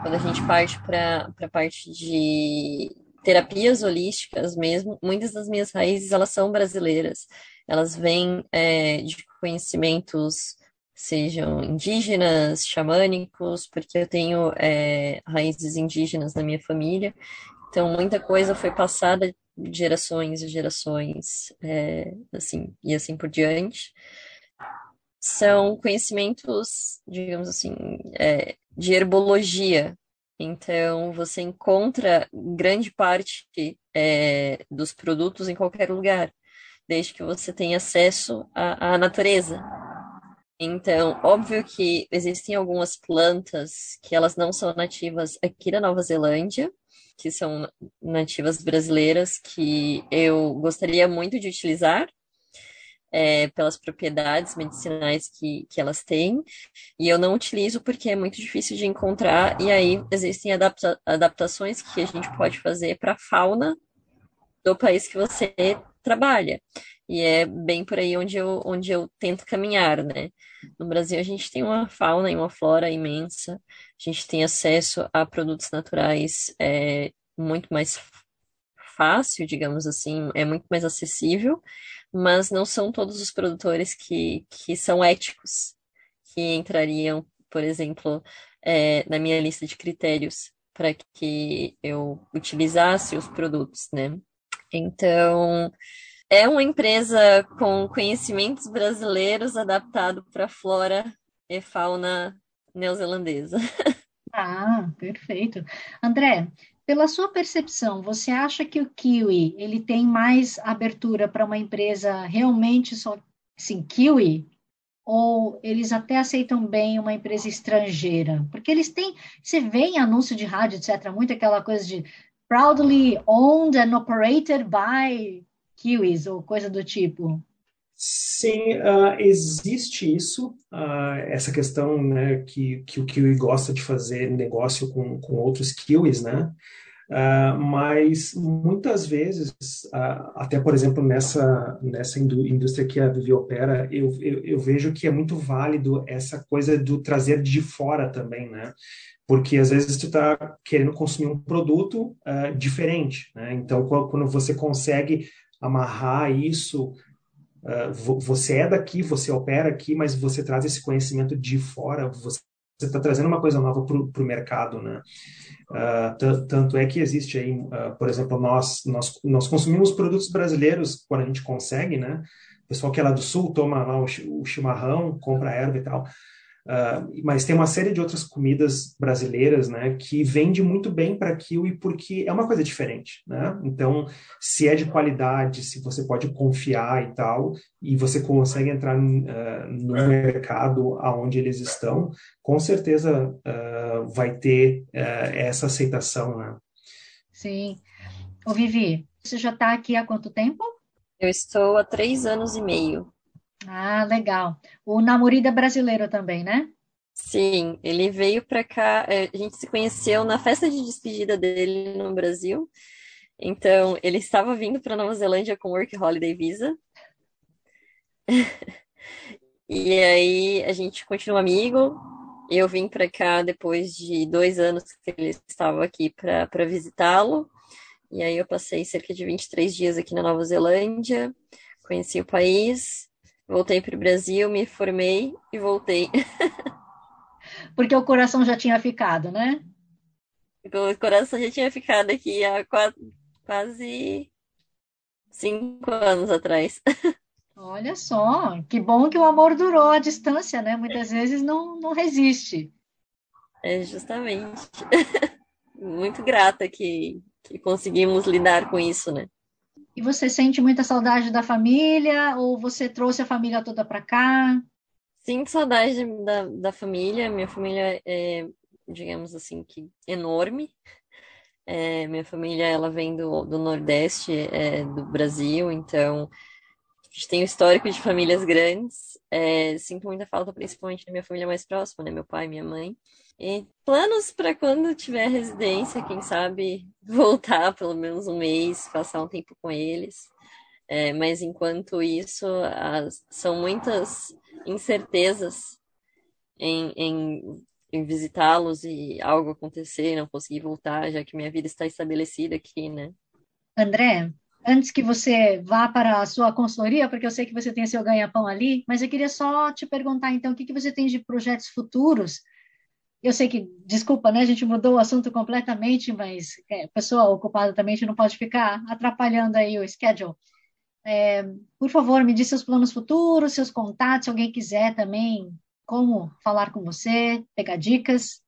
quando a gente parte para a parte de terapias holísticas mesmo, muitas das minhas raízes elas são brasileiras. Elas vêm é, de conhecimentos, sejam indígenas, xamânicos, porque eu tenho é, raízes indígenas na minha família. Então, muita coisa foi passada de gerações e gerações, é, assim, e assim por diante são conhecimentos, digamos assim, é, de herbologia. Então, você encontra grande parte é, dos produtos em qualquer lugar, desde que você tenha acesso à, à natureza. Então, óbvio que existem algumas plantas que elas não são nativas aqui da Nova Zelândia, que são nativas brasileiras, que eu gostaria muito de utilizar, é, pelas propriedades medicinais que, que elas têm, e eu não utilizo porque é muito difícil de encontrar, e aí existem adapta adaptações que a gente pode fazer para a fauna do país que você trabalha. E é bem por aí onde eu, onde eu tento caminhar, né? No Brasil, a gente tem uma fauna e uma flora imensa, a gente tem acesso a produtos naturais é, muito mais fácil, digamos assim, é muito mais acessível, mas não são todos os produtores que, que são éticos, que entrariam, por exemplo, é, na minha lista de critérios para que eu utilizasse os produtos, né? Então, é uma empresa com conhecimentos brasileiros adaptado para flora e fauna neozelandesa. Ah, perfeito. André, pela sua percepção, você acha que o Kiwi ele tem mais abertura para uma empresa realmente só assim, Kiwi? Ou eles até aceitam bem uma empresa estrangeira? Porque eles têm, você vê em anúncio de rádio, etc., muito aquela coisa de proudly owned and operated by Kiwis, ou coisa do tipo. Sim, uh, existe isso, uh, essa questão né, que, que o Kiwi gosta de fazer negócio com, com outros Kiwis, né? Uh, mas muitas vezes, até por exemplo nessa, nessa indústria que a Vivi opera, eu, eu, eu, vejo que é muito válido essa coisa do trazer de fora também, né? Porque às vezes tu está querendo consumir um produto diferente, né? Então, quando você consegue amarrar isso Uh, você é daqui, você opera aqui, mas você traz esse conhecimento de fora, você está trazendo uma coisa nova para o mercado, né? Uh, tanto é que existe aí, uh, por exemplo, nós, nós, nós consumimos produtos brasileiros quando a gente consegue, né? O pessoal que é lá do sul toma lá o, chimarrão, compra erva e tal. Uh, mas tem uma série de outras comidas brasileiras, né, que vende muito bem para kiwi porque é uma coisa diferente, né? Então, se é de qualidade, se você pode confiar e tal, e você consegue entrar uh, no mercado aonde eles estão, com certeza uh, vai ter essa aceitação, né? Sim. Ô Vivi, você já está aqui há quanto tempo? Eu estou há três anos e meio. Ah, legal. O namorado é brasileiro também, né? Sim, ele veio para cá. É, a gente se conheceu na festa de despedida dele no Brasil. Então, ele estava vindo para Nova Zelândia com Work Holiday Visa. e aí a gente continua amigo. Eu vim para cá depois de dois anos que ele estava aqui para visitá-lo. E aí eu passei cerca de 23 dias aqui na Nova Zelândia, conheci o país, voltei para o Brasil, me formei e voltei. Porque o coração já tinha ficado, né? O coração já tinha ficado aqui há quase, cinco anos atrás. Olha só, que bom que o amor durou à distância, né? Muitas vezes não, não resiste. É justamente. Muito grata que, que conseguimos lidar com isso, né? E você sente muita saudade da família ou você trouxe a família toda para cá? Sinto saudade da, da família. Minha família é, digamos assim, que enorme. É, minha família ela vem do, do Nordeste é, do Brasil, então a gente tem um histórico de famílias grandes. É, sinto muita falta, principalmente da minha família mais próxima, né? Meu pai, minha mãe. E planos para quando tiver residência, quem sabe voltar pelo menos um mês, passar um tempo com eles. É, mas enquanto isso, as, são muitas incertezas em, em, em visitá-los e algo acontecer, não conseguir voltar, já que minha vida está estabelecida aqui, né? André, antes que você vá para a sua consultoria, porque eu sei que você tem seu ganha-pão ali, mas eu queria só te perguntar, então, o que, que você tem de projetos futuros eu sei que, desculpa, né? A gente mudou o assunto completamente, mas é, pessoa ocupada também, a gente não pode ficar atrapalhando aí o schedule. É, por favor, me diz seus planos futuros, seus contatos, se alguém quiser também, como falar com você, pegar dicas.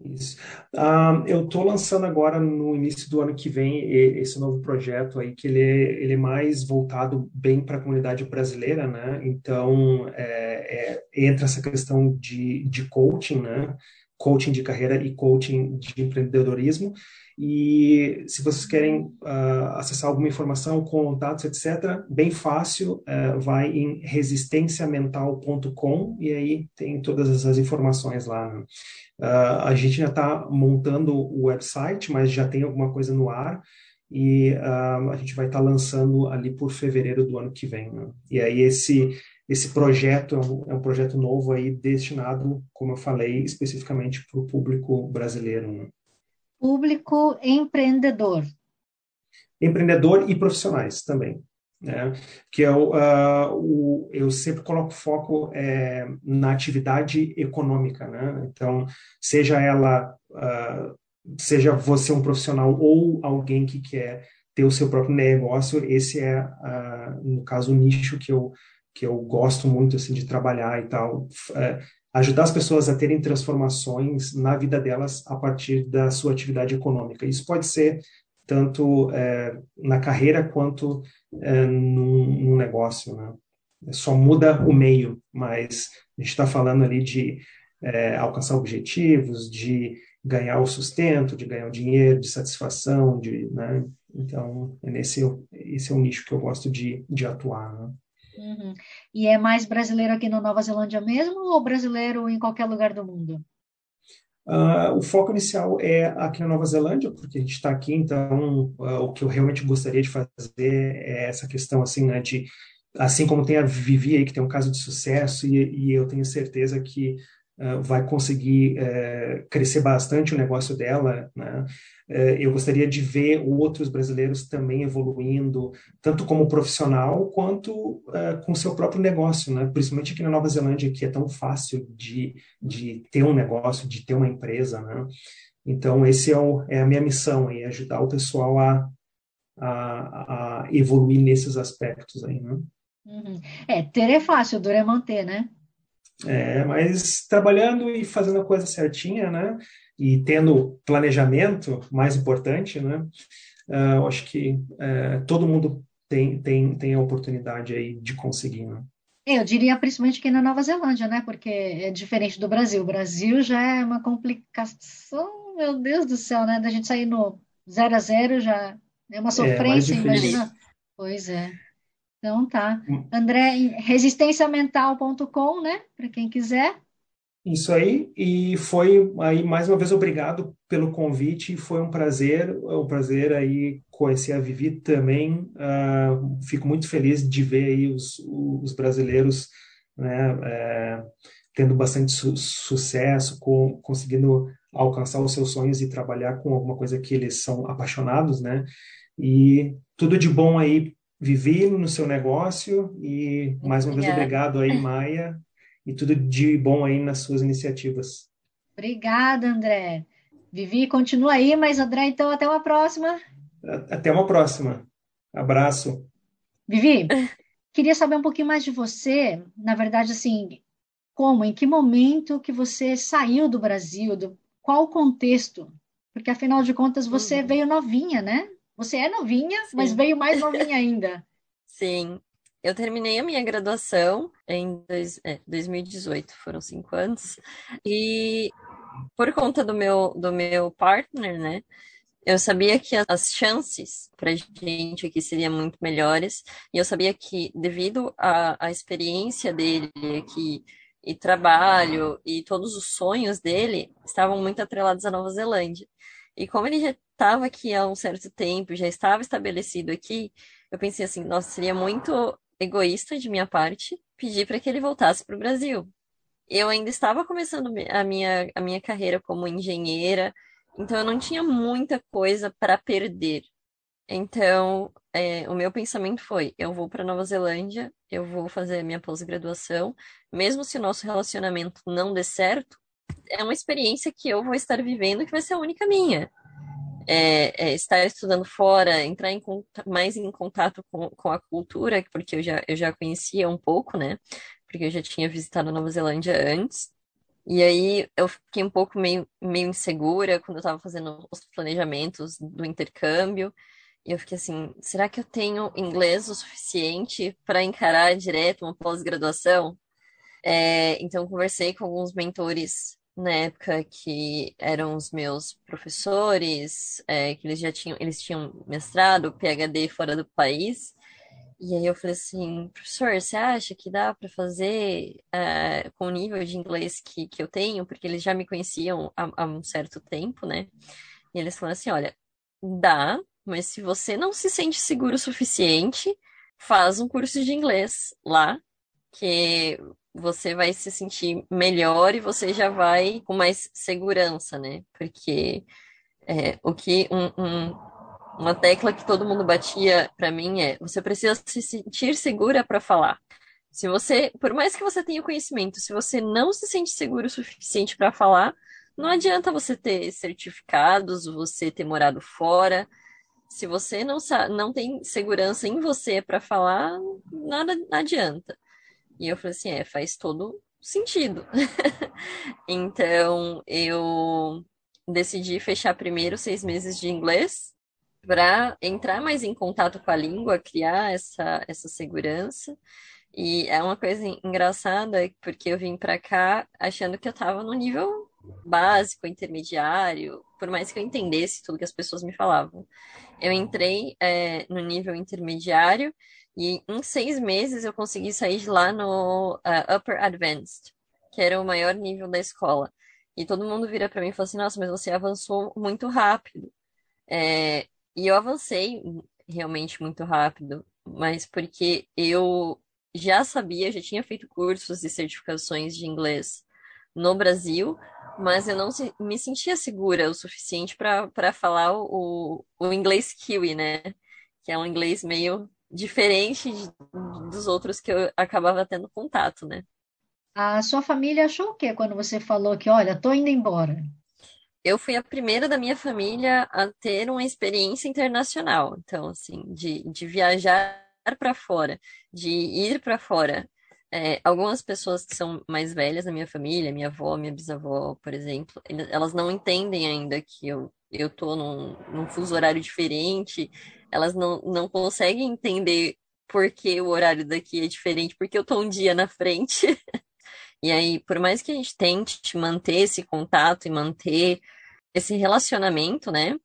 Isso. Um, eu estou lançando agora no início do ano que vem esse novo projeto aí que ele é, ele é mais voltado bem para a comunidade brasileira, né? Então é, é, entra essa questão de, de coaching, né? Coaching de carreira e coaching de empreendedorismo. E se vocês querem uh, acessar alguma informação, contatos, etc., bem fácil, uh, vai em resistenciamental.com e aí tem todas as informações lá. Uh, a gente já está montando o website, mas já tem alguma coisa no ar e a gente vai estar tá lançando ali por fevereiro do ano que vem. Né? E aí esse esse projeto é um, é um, projeto novo aí destinado, como eu falei, especificamente para o público brasileiro. Né? Público empreendedor. Empreendedor e profissionais também. Né? Que é o, uh, o, eu sempre coloco foco é, na atividade econômica. Né? Então, seja ela, uh, seja você um profissional ou alguém que quer ter o seu próprio negócio, esse é, uh, no caso, o nicho que eu que eu gosto muito assim de trabalhar e tal, é, ajudar as pessoas a terem transformações na vida delas a partir da sua atividade econômica. Isso pode ser tanto é, na carreira quanto é, num, num, negócio, né? Só muda o meio, mas a gente está falando ali de é, alcançar objetivos, de ganhar o sustento, de ganhar o dinheiro, de satisfação, de, né? Então, é nesse, esse é o nicho que eu gosto de, de atuar, né? Uhum. E é mais brasileiro aqui na Nova Zelândia mesmo ou brasileiro em qualquer lugar do mundo? Uh, o foco inicial é aqui na Nova Zelândia, porque a gente está aqui, então uh, o que eu realmente gostaria de fazer é essa questão assim, né, de assim como tem a Vivi aí, que tem um caso de sucesso, e, e eu tenho certeza que uh, vai conseguir uh, crescer bastante o negócio dela. Né? Uh, eu gostaria de ver outros brasileiros também evoluindo, tanto como profissional quanto com seu próprio negócio, né? principalmente aqui na Nova Zelândia, que é tão fácil de, de ter um negócio, de ter uma empresa. Né? Então, esse é, o, é a minha missão, é ajudar o pessoal a, a, a evoluir nesses aspectos aí, né? Uhum. É, ter é fácil, duro é manter, né? É, mas trabalhando e fazendo a coisa certinha, né? E tendo planejamento, mais importante, né? Uh, eu acho que uh, todo mundo tem, tem, tem a oportunidade aí de conseguir, né? Eu diria principalmente que na Nova Zelândia, né? Porque é diferente do Brasil. O Brasil já é uma complicação, meu Deus do céu, né? Da gente sair no zero a zero já é uma é, sofrência, é, imagina. Pois é. Então tá. Hum. André, resistenciamental.com, né? Para quem quiser. Isso aí, e foi aí mais uma vez obrigado pelo convite, foi um prazer, é um prazer aí conhecer a Vivi também. Uh, fico muito feliz de ver aí os, os brasileiros né, é, tendo bastante su sucesso, com, conseguindo alcançar os seus sonhos e trabalhar com alguma coisa que eles são apaixonados, né? E tudo de bom aí, Vivi, no seu negócio e mais uma vez obrigado aí, Maia, e tudo de bom aí nas suas iniciativas. Obrigada, André. Vivi, continua aí, mas André, então até uma próxima. Até uma próxima. Abraço. Vivi, queria saber um pouquinho mais de você. Na verdade, assim, como, em que momento que você saiu do Brasil, do, qual o contexto? Porque afinal de contas você uhum. veio novinha, né? Você é novinha, Sim. mas veio mais novinha ainda. Sim, eu terminei a minha graduação em dois, é, 2018, foram cinco anos, e por conta do meu, do meu partner, né, eu sabia que as chances para gente aqui seriam muito melhores, e eu sabia que, devido à, à experiência dele aqui, e trabalho, e todos os sonhos dele, estavam muito atrelados à Nova Zelândia. E como ele já estava aqui há um certo tempo, já estava estabelecido aqui, eu pensei assim, nossa, seria muito egoísta de minha parte pedir para que ele voltasse para o Brasil. Eu ainda estava começando a minha, a minha carreira como engenheira, então eu não tinha muita coisa para perder. Então, é, o meu pensamento foi: eu vou para Nova Zelândia, eu vou fazer minha pós-graduação, mesmo se o nosso relacionamento não der certo, é uma experiência que eu vou estar vivendo que vai ser a única minha é, é, estar estudando fora, entrar em, mais em contato com, com a cultura, porque eu já, eu já conhecia um pouco, né? Porque eu já tinha visitado a Nova Zelândia antes. E aí eu fiquei um pouco meio, meio insegura quando eu estava fazendo os planejamentos do intercâmbio. E eu fiquei assim, será que eu tenho inglês o suficiente para encarar direto uma pós-graduação? É, então conversei com alguns mentores na época que eram os meus professores, é, que eles já tinham, eles tinham mestrado, PhD fora do país. E aí eu falei assim, professor, você acha que dá para fazer é, com o nível de inglês que, que eu tenho? Porque eles já me conheciam há, há um certo tempo, né? E eles falaram assim, olha, dá, mas se você não se sente seguro o suficiente, faz um curso de inglês lá, que você vai se sentir melhor e você já vai com mais segurança, né? Porque é, o que um, um, uma tecla que todo mundo batia para mim é: você precisa se sentir segura para falar. Se você, por mais que você tenha conhecimento, se você não se sente seguro o suficiente para falar, não adianta você ter certificados, você ter morado fora. Se você não, não tem segurança em você para falar, nada adianta. E eu falei assim, é, faz todo sentido. então, eu decidi fechar primeiro seis meses de inglês para entrar mais em contato com a língua, criar essa, essa segurança. E é uma coisa engraçada, porque eu vim para cá achando que eu estava no nível básico, intermediário, por mais que eu entendesse tudo que as pessoas me falavam. Eu entrei é, no nível intermediário e em seis meses eu consegui sair de lá no uh, Upper Advanced, que era o maior nível da escola. E todo mundo vira para mim e fala assim: Nossa, mas você avançou muito rápido. É, e eu avancei realmente muito rápido, mas porque eu já sabia, já tinha feito cursos e certificações de inglês no Brasil, mas eu não me sentia segura o suficiente para falar o, o inglês kiwi, né? Que é um inglês meio diferente de, dos outros que eu acabava tendo contato, né? A sua família achou o quê quando você falou que, olha, tô indo embora? Eu fui a primeira da minha família a ter uma experiência internacional. Então, assim, de, de viajar para fora, de ir para fora. É, algumas pessoas que são mais velhas na minha família, minha avó, minha bisavó, por exemplo, elas não entendem ainda que eu, eu tô num, num fuso horário diferente, elas não, não conseguem entender por que o horário daqui é diferente, porque eu tô um dia na frente. e aí, por mais que a gente tente manter esse contato e manter esse relacionamento, né?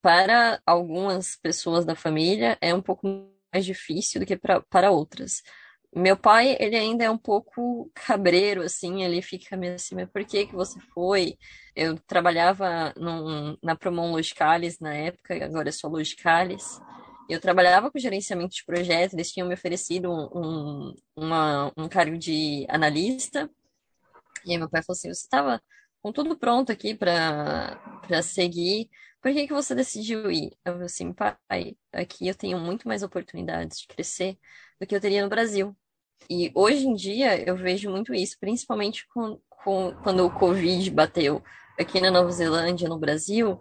Para algumas pessoas da família é um pouco mais difícil do que pra, para outras. Meu pai, ele ainda é um pouco cabreiro, assim, ele fica meio assim, mas por que que você foi? Eu trabalhava num, na Promon Logicalis na época, agora é só Logicalis. Eu trabalhava com gerenciamento de projetos, eles tinham me oferecido um, uma, um cargo de analista. E aí meu pai falou assim, você estava com tudo pronto aqui para seguir, por que que você decidiu ir? Eu falei assim, pai, aqui eu tenho muito mais oportunidades de crescer do que eu teria no Brasil. E hoje em dia eu vejo muito isso, principalmente com, com, quando o Covid bateu aqui na Nova Zelândia, no Brasil,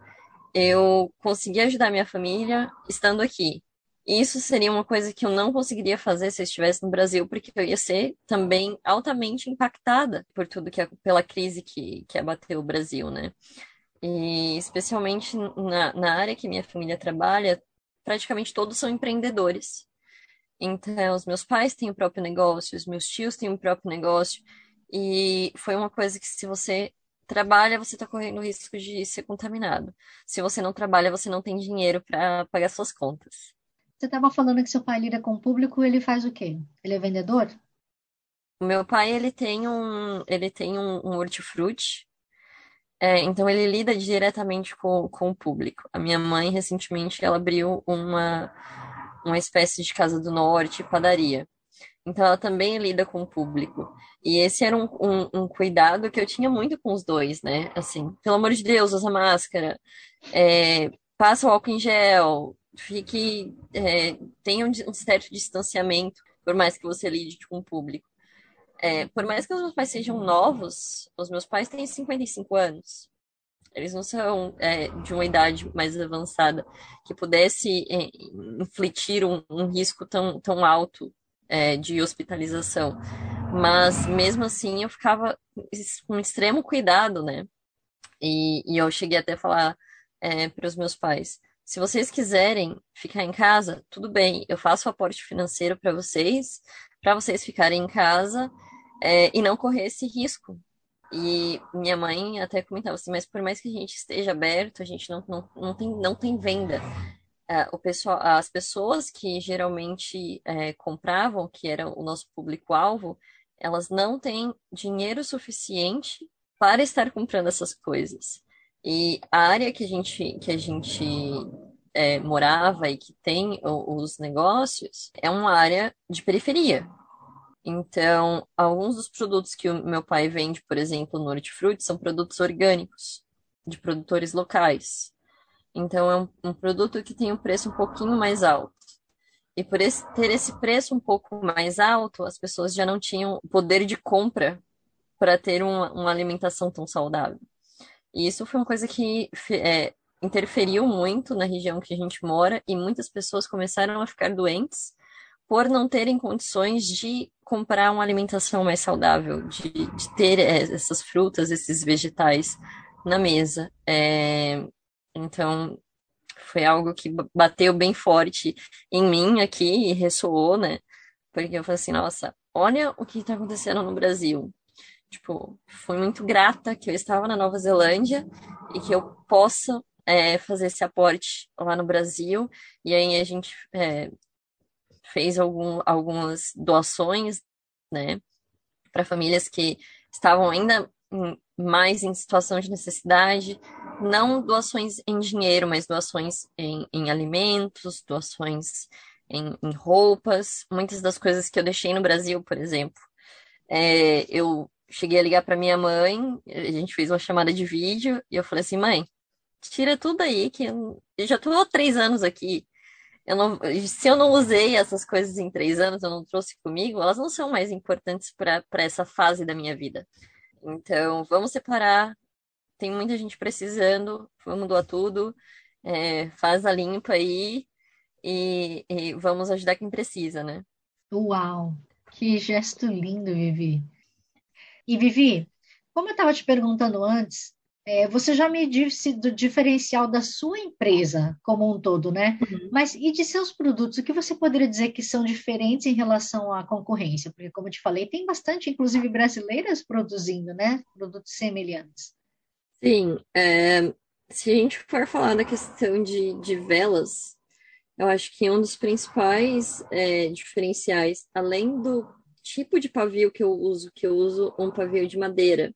eu consegui ajudar minha família estando aqui. Isso seria uma coisa que eu não conseguiria fazer se eu estivesse no Brasil, porque eu ia ser também altamente impactada por tudo que pela crise que, que abateu o Brasil, né? E especialmente na, na área que minha família trabalha, praticamente todos são empreendedores. Então, os meus pais têm o próprio negócio, os meus tios têm o próprio negócio, e foi uma coisa que se você trabalha, você está correndo o risco de ser contaminado. Se você não trabalha, você não tem dinheiro para pagar suas contas. Você estava falando que seu pai lida com o público, ele faz o quê? Ele é vendedor? O meu pai, ele tem um, ele tem um, um hortifruti, é, então ele lida diretamente com, com o público. A minha mãe, recentemente, ela abriu uma uma espécie de casa do norte, padaria. Então ela também lida com o público. E esse era um, um, um, cuidado que eu tinha muito com os dois, né? Assim, pelo amor de Deus, usa máscara, é, passa o álcool em gel, fique, é, tenha um, certo distanciamento, por mais que você lide com o público. É, por mais que os meus pais sejam novos, os meus pais têm 55 anos. Eles não são é, de uma idade mais avançada que pudesse é, um, um, risco tão, tão alto é, de hospitalização. Mas mesmo assim eu ficava com extremo cuidado, né? E, e eu cheguei até a falar é, para os meus pais: se vocês quiserem ficar em casa, tudo bem, eu faço o aporte financeiro para vocês, para vocês ficarem em casa é, e não correr esse risco, e minha mãe até comentava assim, mas por mais que a gente esteja aberto, a gente não, não, não, tem, não tem venda. É, o pessoal, as pessoas que geralmente é, compravam, que era o nosso público-alvo, elas não têm dinheiro suficiente para estar comprando essas coisas. E a área que a gente, que a gente é, morava e que tem os negócios é uma área de periferia. Então, alguns dos produtos que o meu pai vende, por exemplo, no Hortifruti, são produtos orgânicos, de produtores locais. Então, é um, um produto que tem um preço um pouquinho mais alto. E por esse, ter esse preço um pouco mais alto, as pessoas já não tinham poder de compra para ter uma, uma, alimentação tão saudável. E isso foi uma coisa que é, interferiu muito na região que a gente mora e muitas pessoas começaram a ficar doentes por não terem condições de comprar uma alimentação mais saudável, de, de ter é, essas frutas, esses vegetais na mesa. É, então, foi algo que bateu bem forte em mim aqui e ressoou, né? Porque eu falei assim, nossa, olha o que está acontecendo no Brasil. Tipo, fui muito grata que eu estava na Nova Zelândia e que eu possa é, fazer esse aporte lá no Brasil. E aí a gente é, fez algum, algumas doações, né, para famílias que estavam ainda mais em situação de necessidade, não doações em dinheiro, mas doações em, em alimentos, doações em, em, roupas, muitas das coisas que eu deixei no Brasil, por exemplo. É, eu cheguei a ligar para minha mãe, a gente fez uma chamada de vídeo e eu falei assim, mãe, tira tudo aí que eu, já estou há três anos aqui. Eu não, se eu não usei essas coisas em três anos, eu não trouxe comigo, elas não são mais importantes para essa fase da minha vida. Então, vamos separar. Tem muita gente precisando, vamos doar tudo, é, faz a limpa aí e, e vamos ajudar quem precisa, né? Uau! Que gesto lindo, Vivi. E Vivi, como eu estava te perguntando antes, é, você já me disse do diferencial da sua empresa como um todo, né? Uhum. Mas e de seus produtos? O que você poderia dizer que são diferentes em relação à concorrência? Porque, como eu te falei, tem bastante, inclusive brasileiras produzindo, né? Produtos semelhantes. Sim. É, se a gente for falar da questão de, de velas, eu acho que um dos principais é, diferenciais, além do tipo de pavio que eu uso, que eu uso um pavio de madeira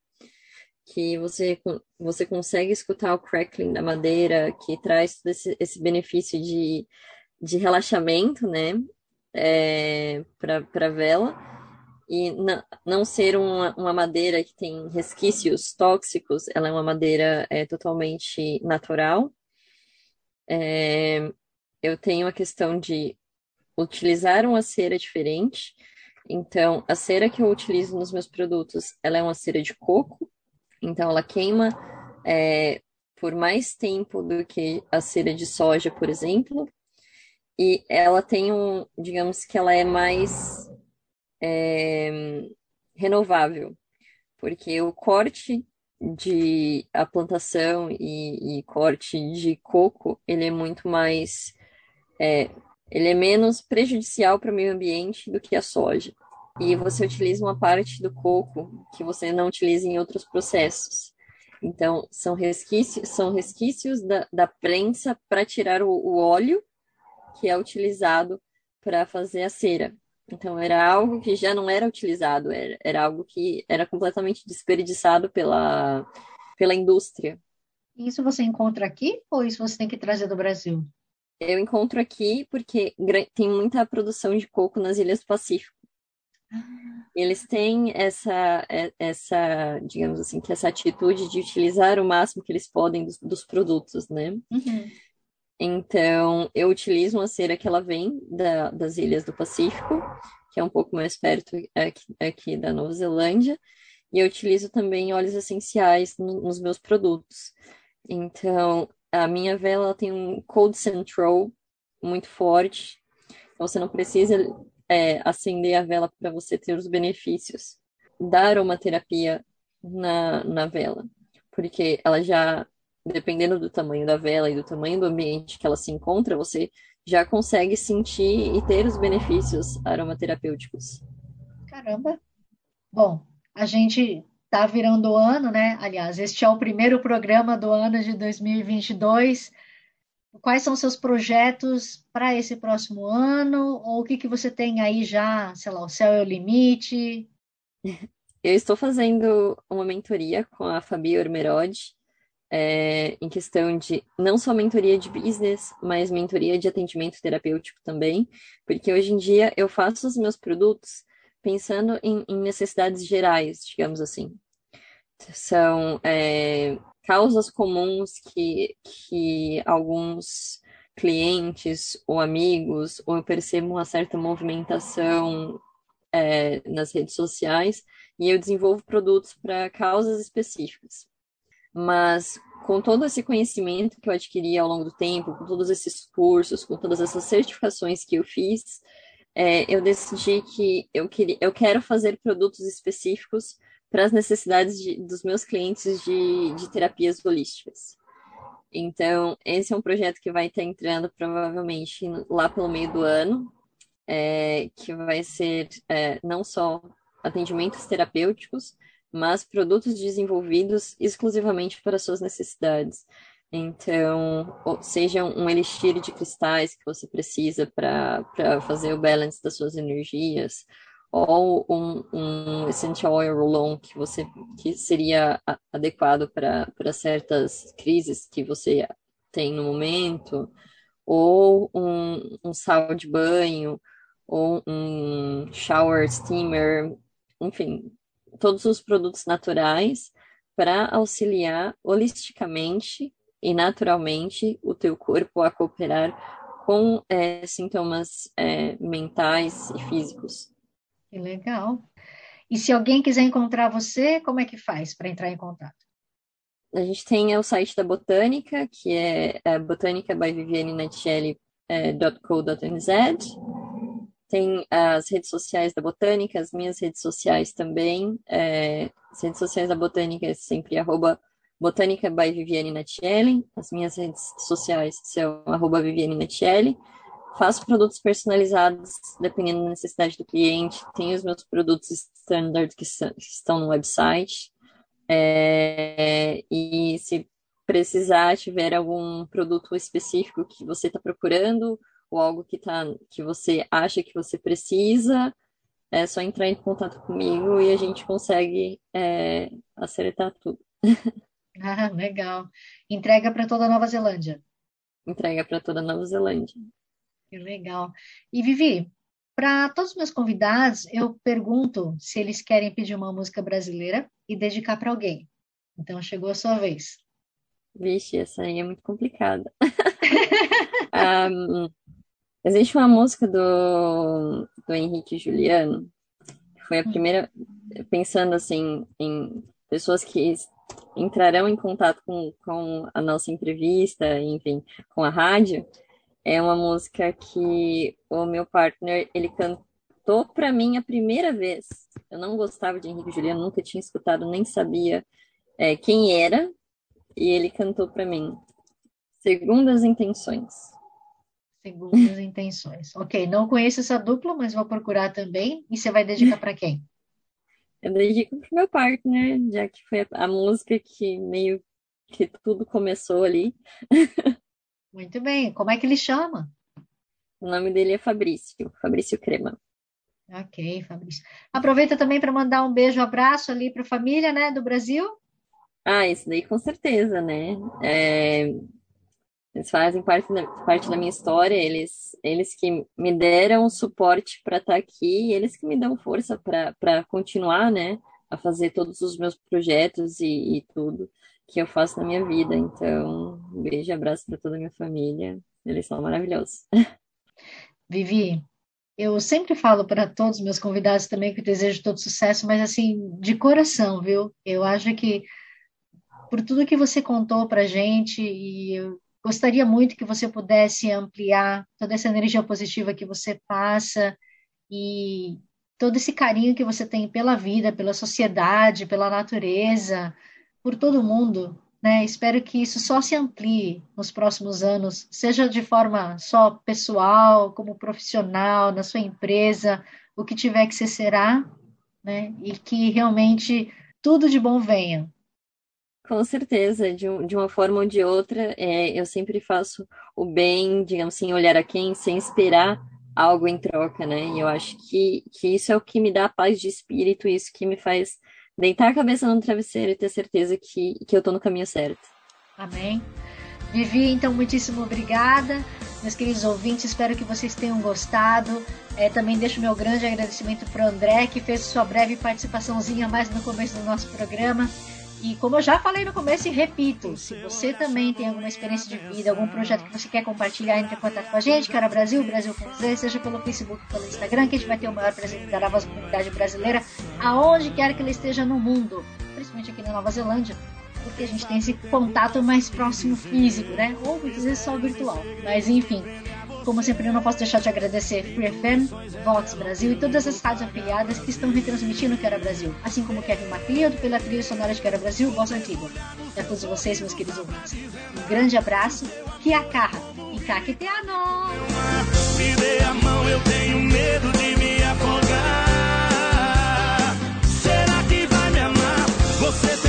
que você, você consegue escutar o crackling da madeira, que traz esse, esse benefício de, de relaxamento, né, é, para a vela, e não, não ser uma, uma madeira que tem resquícios tóxicos, ela é uma madeira é, totalmente natural. É, eu tenho a questão de utilizar uma cera diferente, então, a cera que eu utilizo nos meus produtos, ela é uma cera de coco, então, ela queima é, por mais tempo do que a cera de soja, por exemplo, e ela tem um, digamos que ela é mais é, renovável, porque o corte de a plantação e, e, corte de coco, ele é muito mais, é, ele é menos prejudicial para o meio ambiente do que a soja e você utiliza uma parte do coco que você não utiliza em outros processos. Então, são resquícios, são resquícios da, da prensa para tirar o, o, óleo que é utilizado para fazer a cera. Então, era algo que já não era utilizado, era, era algo que era completamente desperdiçado pela, pela indústria. Isso você encontra aqui ou isso você tem que trazer do Brasil? Eu encontro aqui porque tem muita produção de coco nas Ilhas do Pacífico. Eles têm essa, é, essa, digamos assim, que essa atitude de utilizar o máximo que eles podem dos, dos produtos, né? Uhum. Então, eu utilizo uma cera que ela vem da, das ilhas do Pacífico, que é um pouco mais perto aqui, aqui da Nova Zelândia, e eu utilizo também óleos essenciais no, nos meus produtos. Então, a minha vela tem um cold control muito forte, então você não precisa é, acender a vela para você ter os benefícios da aromaterapia na, na vela. Porque ela já, dependendo do tamanho da vela e do tamanho do ambiente que ela se encontra, você já consegue sentir e ter os benefícios aromaterapêuticos. Caramba! Bom, a gente está virando o ano, né? Aliás, este é o primeiro programa do ano de 2022. Quais são seus projetos para esse próximo ano? Ou o que, que você tem aí já, sei lá, o céu é o limite? Eu estou fazendo uma mentoria com a Fabi Ormerod, é, em questão de não só mentoria de business, mas mentoria de atendimento terapêutico também, porque hoje em dia eu faço os meus produtos pensando em, em necessidades gerais, digamos assim. São é, causas comuns que, que alguns clientes ou amigos, ou eu percebo uma certa movimentação é, nas redes sociais, e eu desenvolvo produtos para causas específicas. Mas com todo esse conhecimento que eu adquiri ao longo do tempo, com todos esses cursos, com todas essas certificações que eu fiz, é, eu decidi que eu, queria, eu quero fazer produtos específicos para as necessidades de, dos meus clientes de, de terapias holísticas. Então, esse é um projeto que vai estar entrando provavelmente lá pelo meio do ano, é, que vai ser é, não só atendimentos terapêuticos, mas produtos desenvolvidos exclusivamente para suas necessidades. Então, seja um elixir de cristais que você precisa para fazer o balance das suas energias, ou um, um essential oil roll-on que você que seria adequado para certas crises que você tem no momento, ou um, um sal de banho, ou um shower steamer, enfim, todos os produtos naturais para auxiliar holisticamente e naturalmente o teu corpo a cooperar com é, sintomas é, mentais e físicos. Que legal. E se alguém quiser encontrar você, como é que faz para entrar em contato? A gente tem o site da Botânica, que é, é é, tem as redes sociais da Botânica, as minhas redes sociais também. É, as redes sociais da Botânica é sempre arroba Botânica by Viviane. As minhas redes sociais são arroba Viviane. Faço produtos personalizados dependendo da necessidade do cliente. Tenho os meus produtos standard que, estão no website. É, e se precisar, tiver algum produto específico que você está procurando, ou algo que, tá, que você acha que você precisa, é só entrar em contato comigo e a gente consegue é, acertar tudo. Ah, legal. Entrega para toda a Nova Zelândia. Entrega para toda a Nova Zelândia. Que legal. E Vivi, para todos os meus convidados, eu pergunto se eles querem pedir uma música brasileira e dedicar para alguém. Então chegou a sua vez. Vixe, essa aí é muito complicada. um, existe uma música do, do Henrique Juliano, que foi a hum. primeira, pensando assim, em pessoas que entrarão em contato com, com a nossa entrevista, enfim, com a rádio, é uma música que o meu partner, ele cantou para mim a primeira vez. Eu não gostava de Henrique Juliano, nunca tinha escutado, nem sabia é, quem era, e ele cantou para mim. Segundo as intenções. Segundo as intenções. Ok, não conheço essa dupla, mas vou procurar também. E você vai dedicar para quem? Eu dedico pro meu partner, já que foi a música que meio que tudo começou ali. Muito bem. Como é que ele chama? O nome dele é Fabrício, Fabrício Crema. Ok, Fabrício. Aproveita também para mandar um beijo, um abraço ali para a família, né, do Brasil. Ah, isso daí com certeza, né? É, eles fazem parte da, parte da minha história, eles, eles que me deram suporte para estar tá aqui, eles que me dão força para continuar, né, a fazer todos os meus projetos e, e tudo que eu faço na minha vida. Então, um beijo e abraço para toda a minha família, eles são maravilhosos. Vivi, eu sempre falo para todos os meus convidados também que desejo todo sucesso, mas assim, de coração, viu? Eu acho que por tudo que você contou para gente e eu Gostaria muito que você pudesse ampliar toda essa energia positiva que você passa e todo esse carinho que você tem pela vida, pela sociedade, pela natureza, por todo mundo. Né? Espero que isso só se amplie nos próximos anos, seja de forma só pessoal, como profissional, na sua empresa, o que tiver que ser será, né? E que realmente tudo de bom venha. Com certeza, de, um, de uma forma ou de outra, é, eu sempre faço o bem, digamos assim, olhar a quem sem esperar algo em troca, né? E eu acho que, que isso é o que me dá paz de espírito, isso que me faz deitar a cabeça no travesseiro e ter certeza que, que eu tô no caminho certo. Amém. Vivi, então, muitíssimo obrigada. Meus queridos ouvintes, espero que vocês tenham gostado. É, também deixo meu grande agradecimento para o André, que fez sua breve participaçãozinha mais no começo do nosso programa. E como eu já falei no começo e repito, se você também tem alguma experiência de vida, algum projeto que você quer compartilhar, entre em contato com a gente, Cara Brasil, Brasil com Z, seja pelo Facebook, pelo Instagram, que a gente vai ter o maior prazer de dar a voz à comunidade brasileira, aonde quer que ela esteja no mundo, principalmente aqui na Nova Zelândia, porque a gente tem esse contato mais próximo físico, né? Ou muitas vezes só virtual. Mas enfim, como sempre, eu não posso deixar de agradecer Free FM, Vox Brasil e todas as rádios afiliadas que estão retransmitindo Quero Brasil, assim como Kevin MacLeod pela trilha sonora de Quero Brasil, Voz Antiga. E a todos vocês, meus queridos ouvintes, um grande abraço, que a carra e caqueteano! Me dê a mão, eu tenho medo de me afogar. Será que vai me amar? Você tem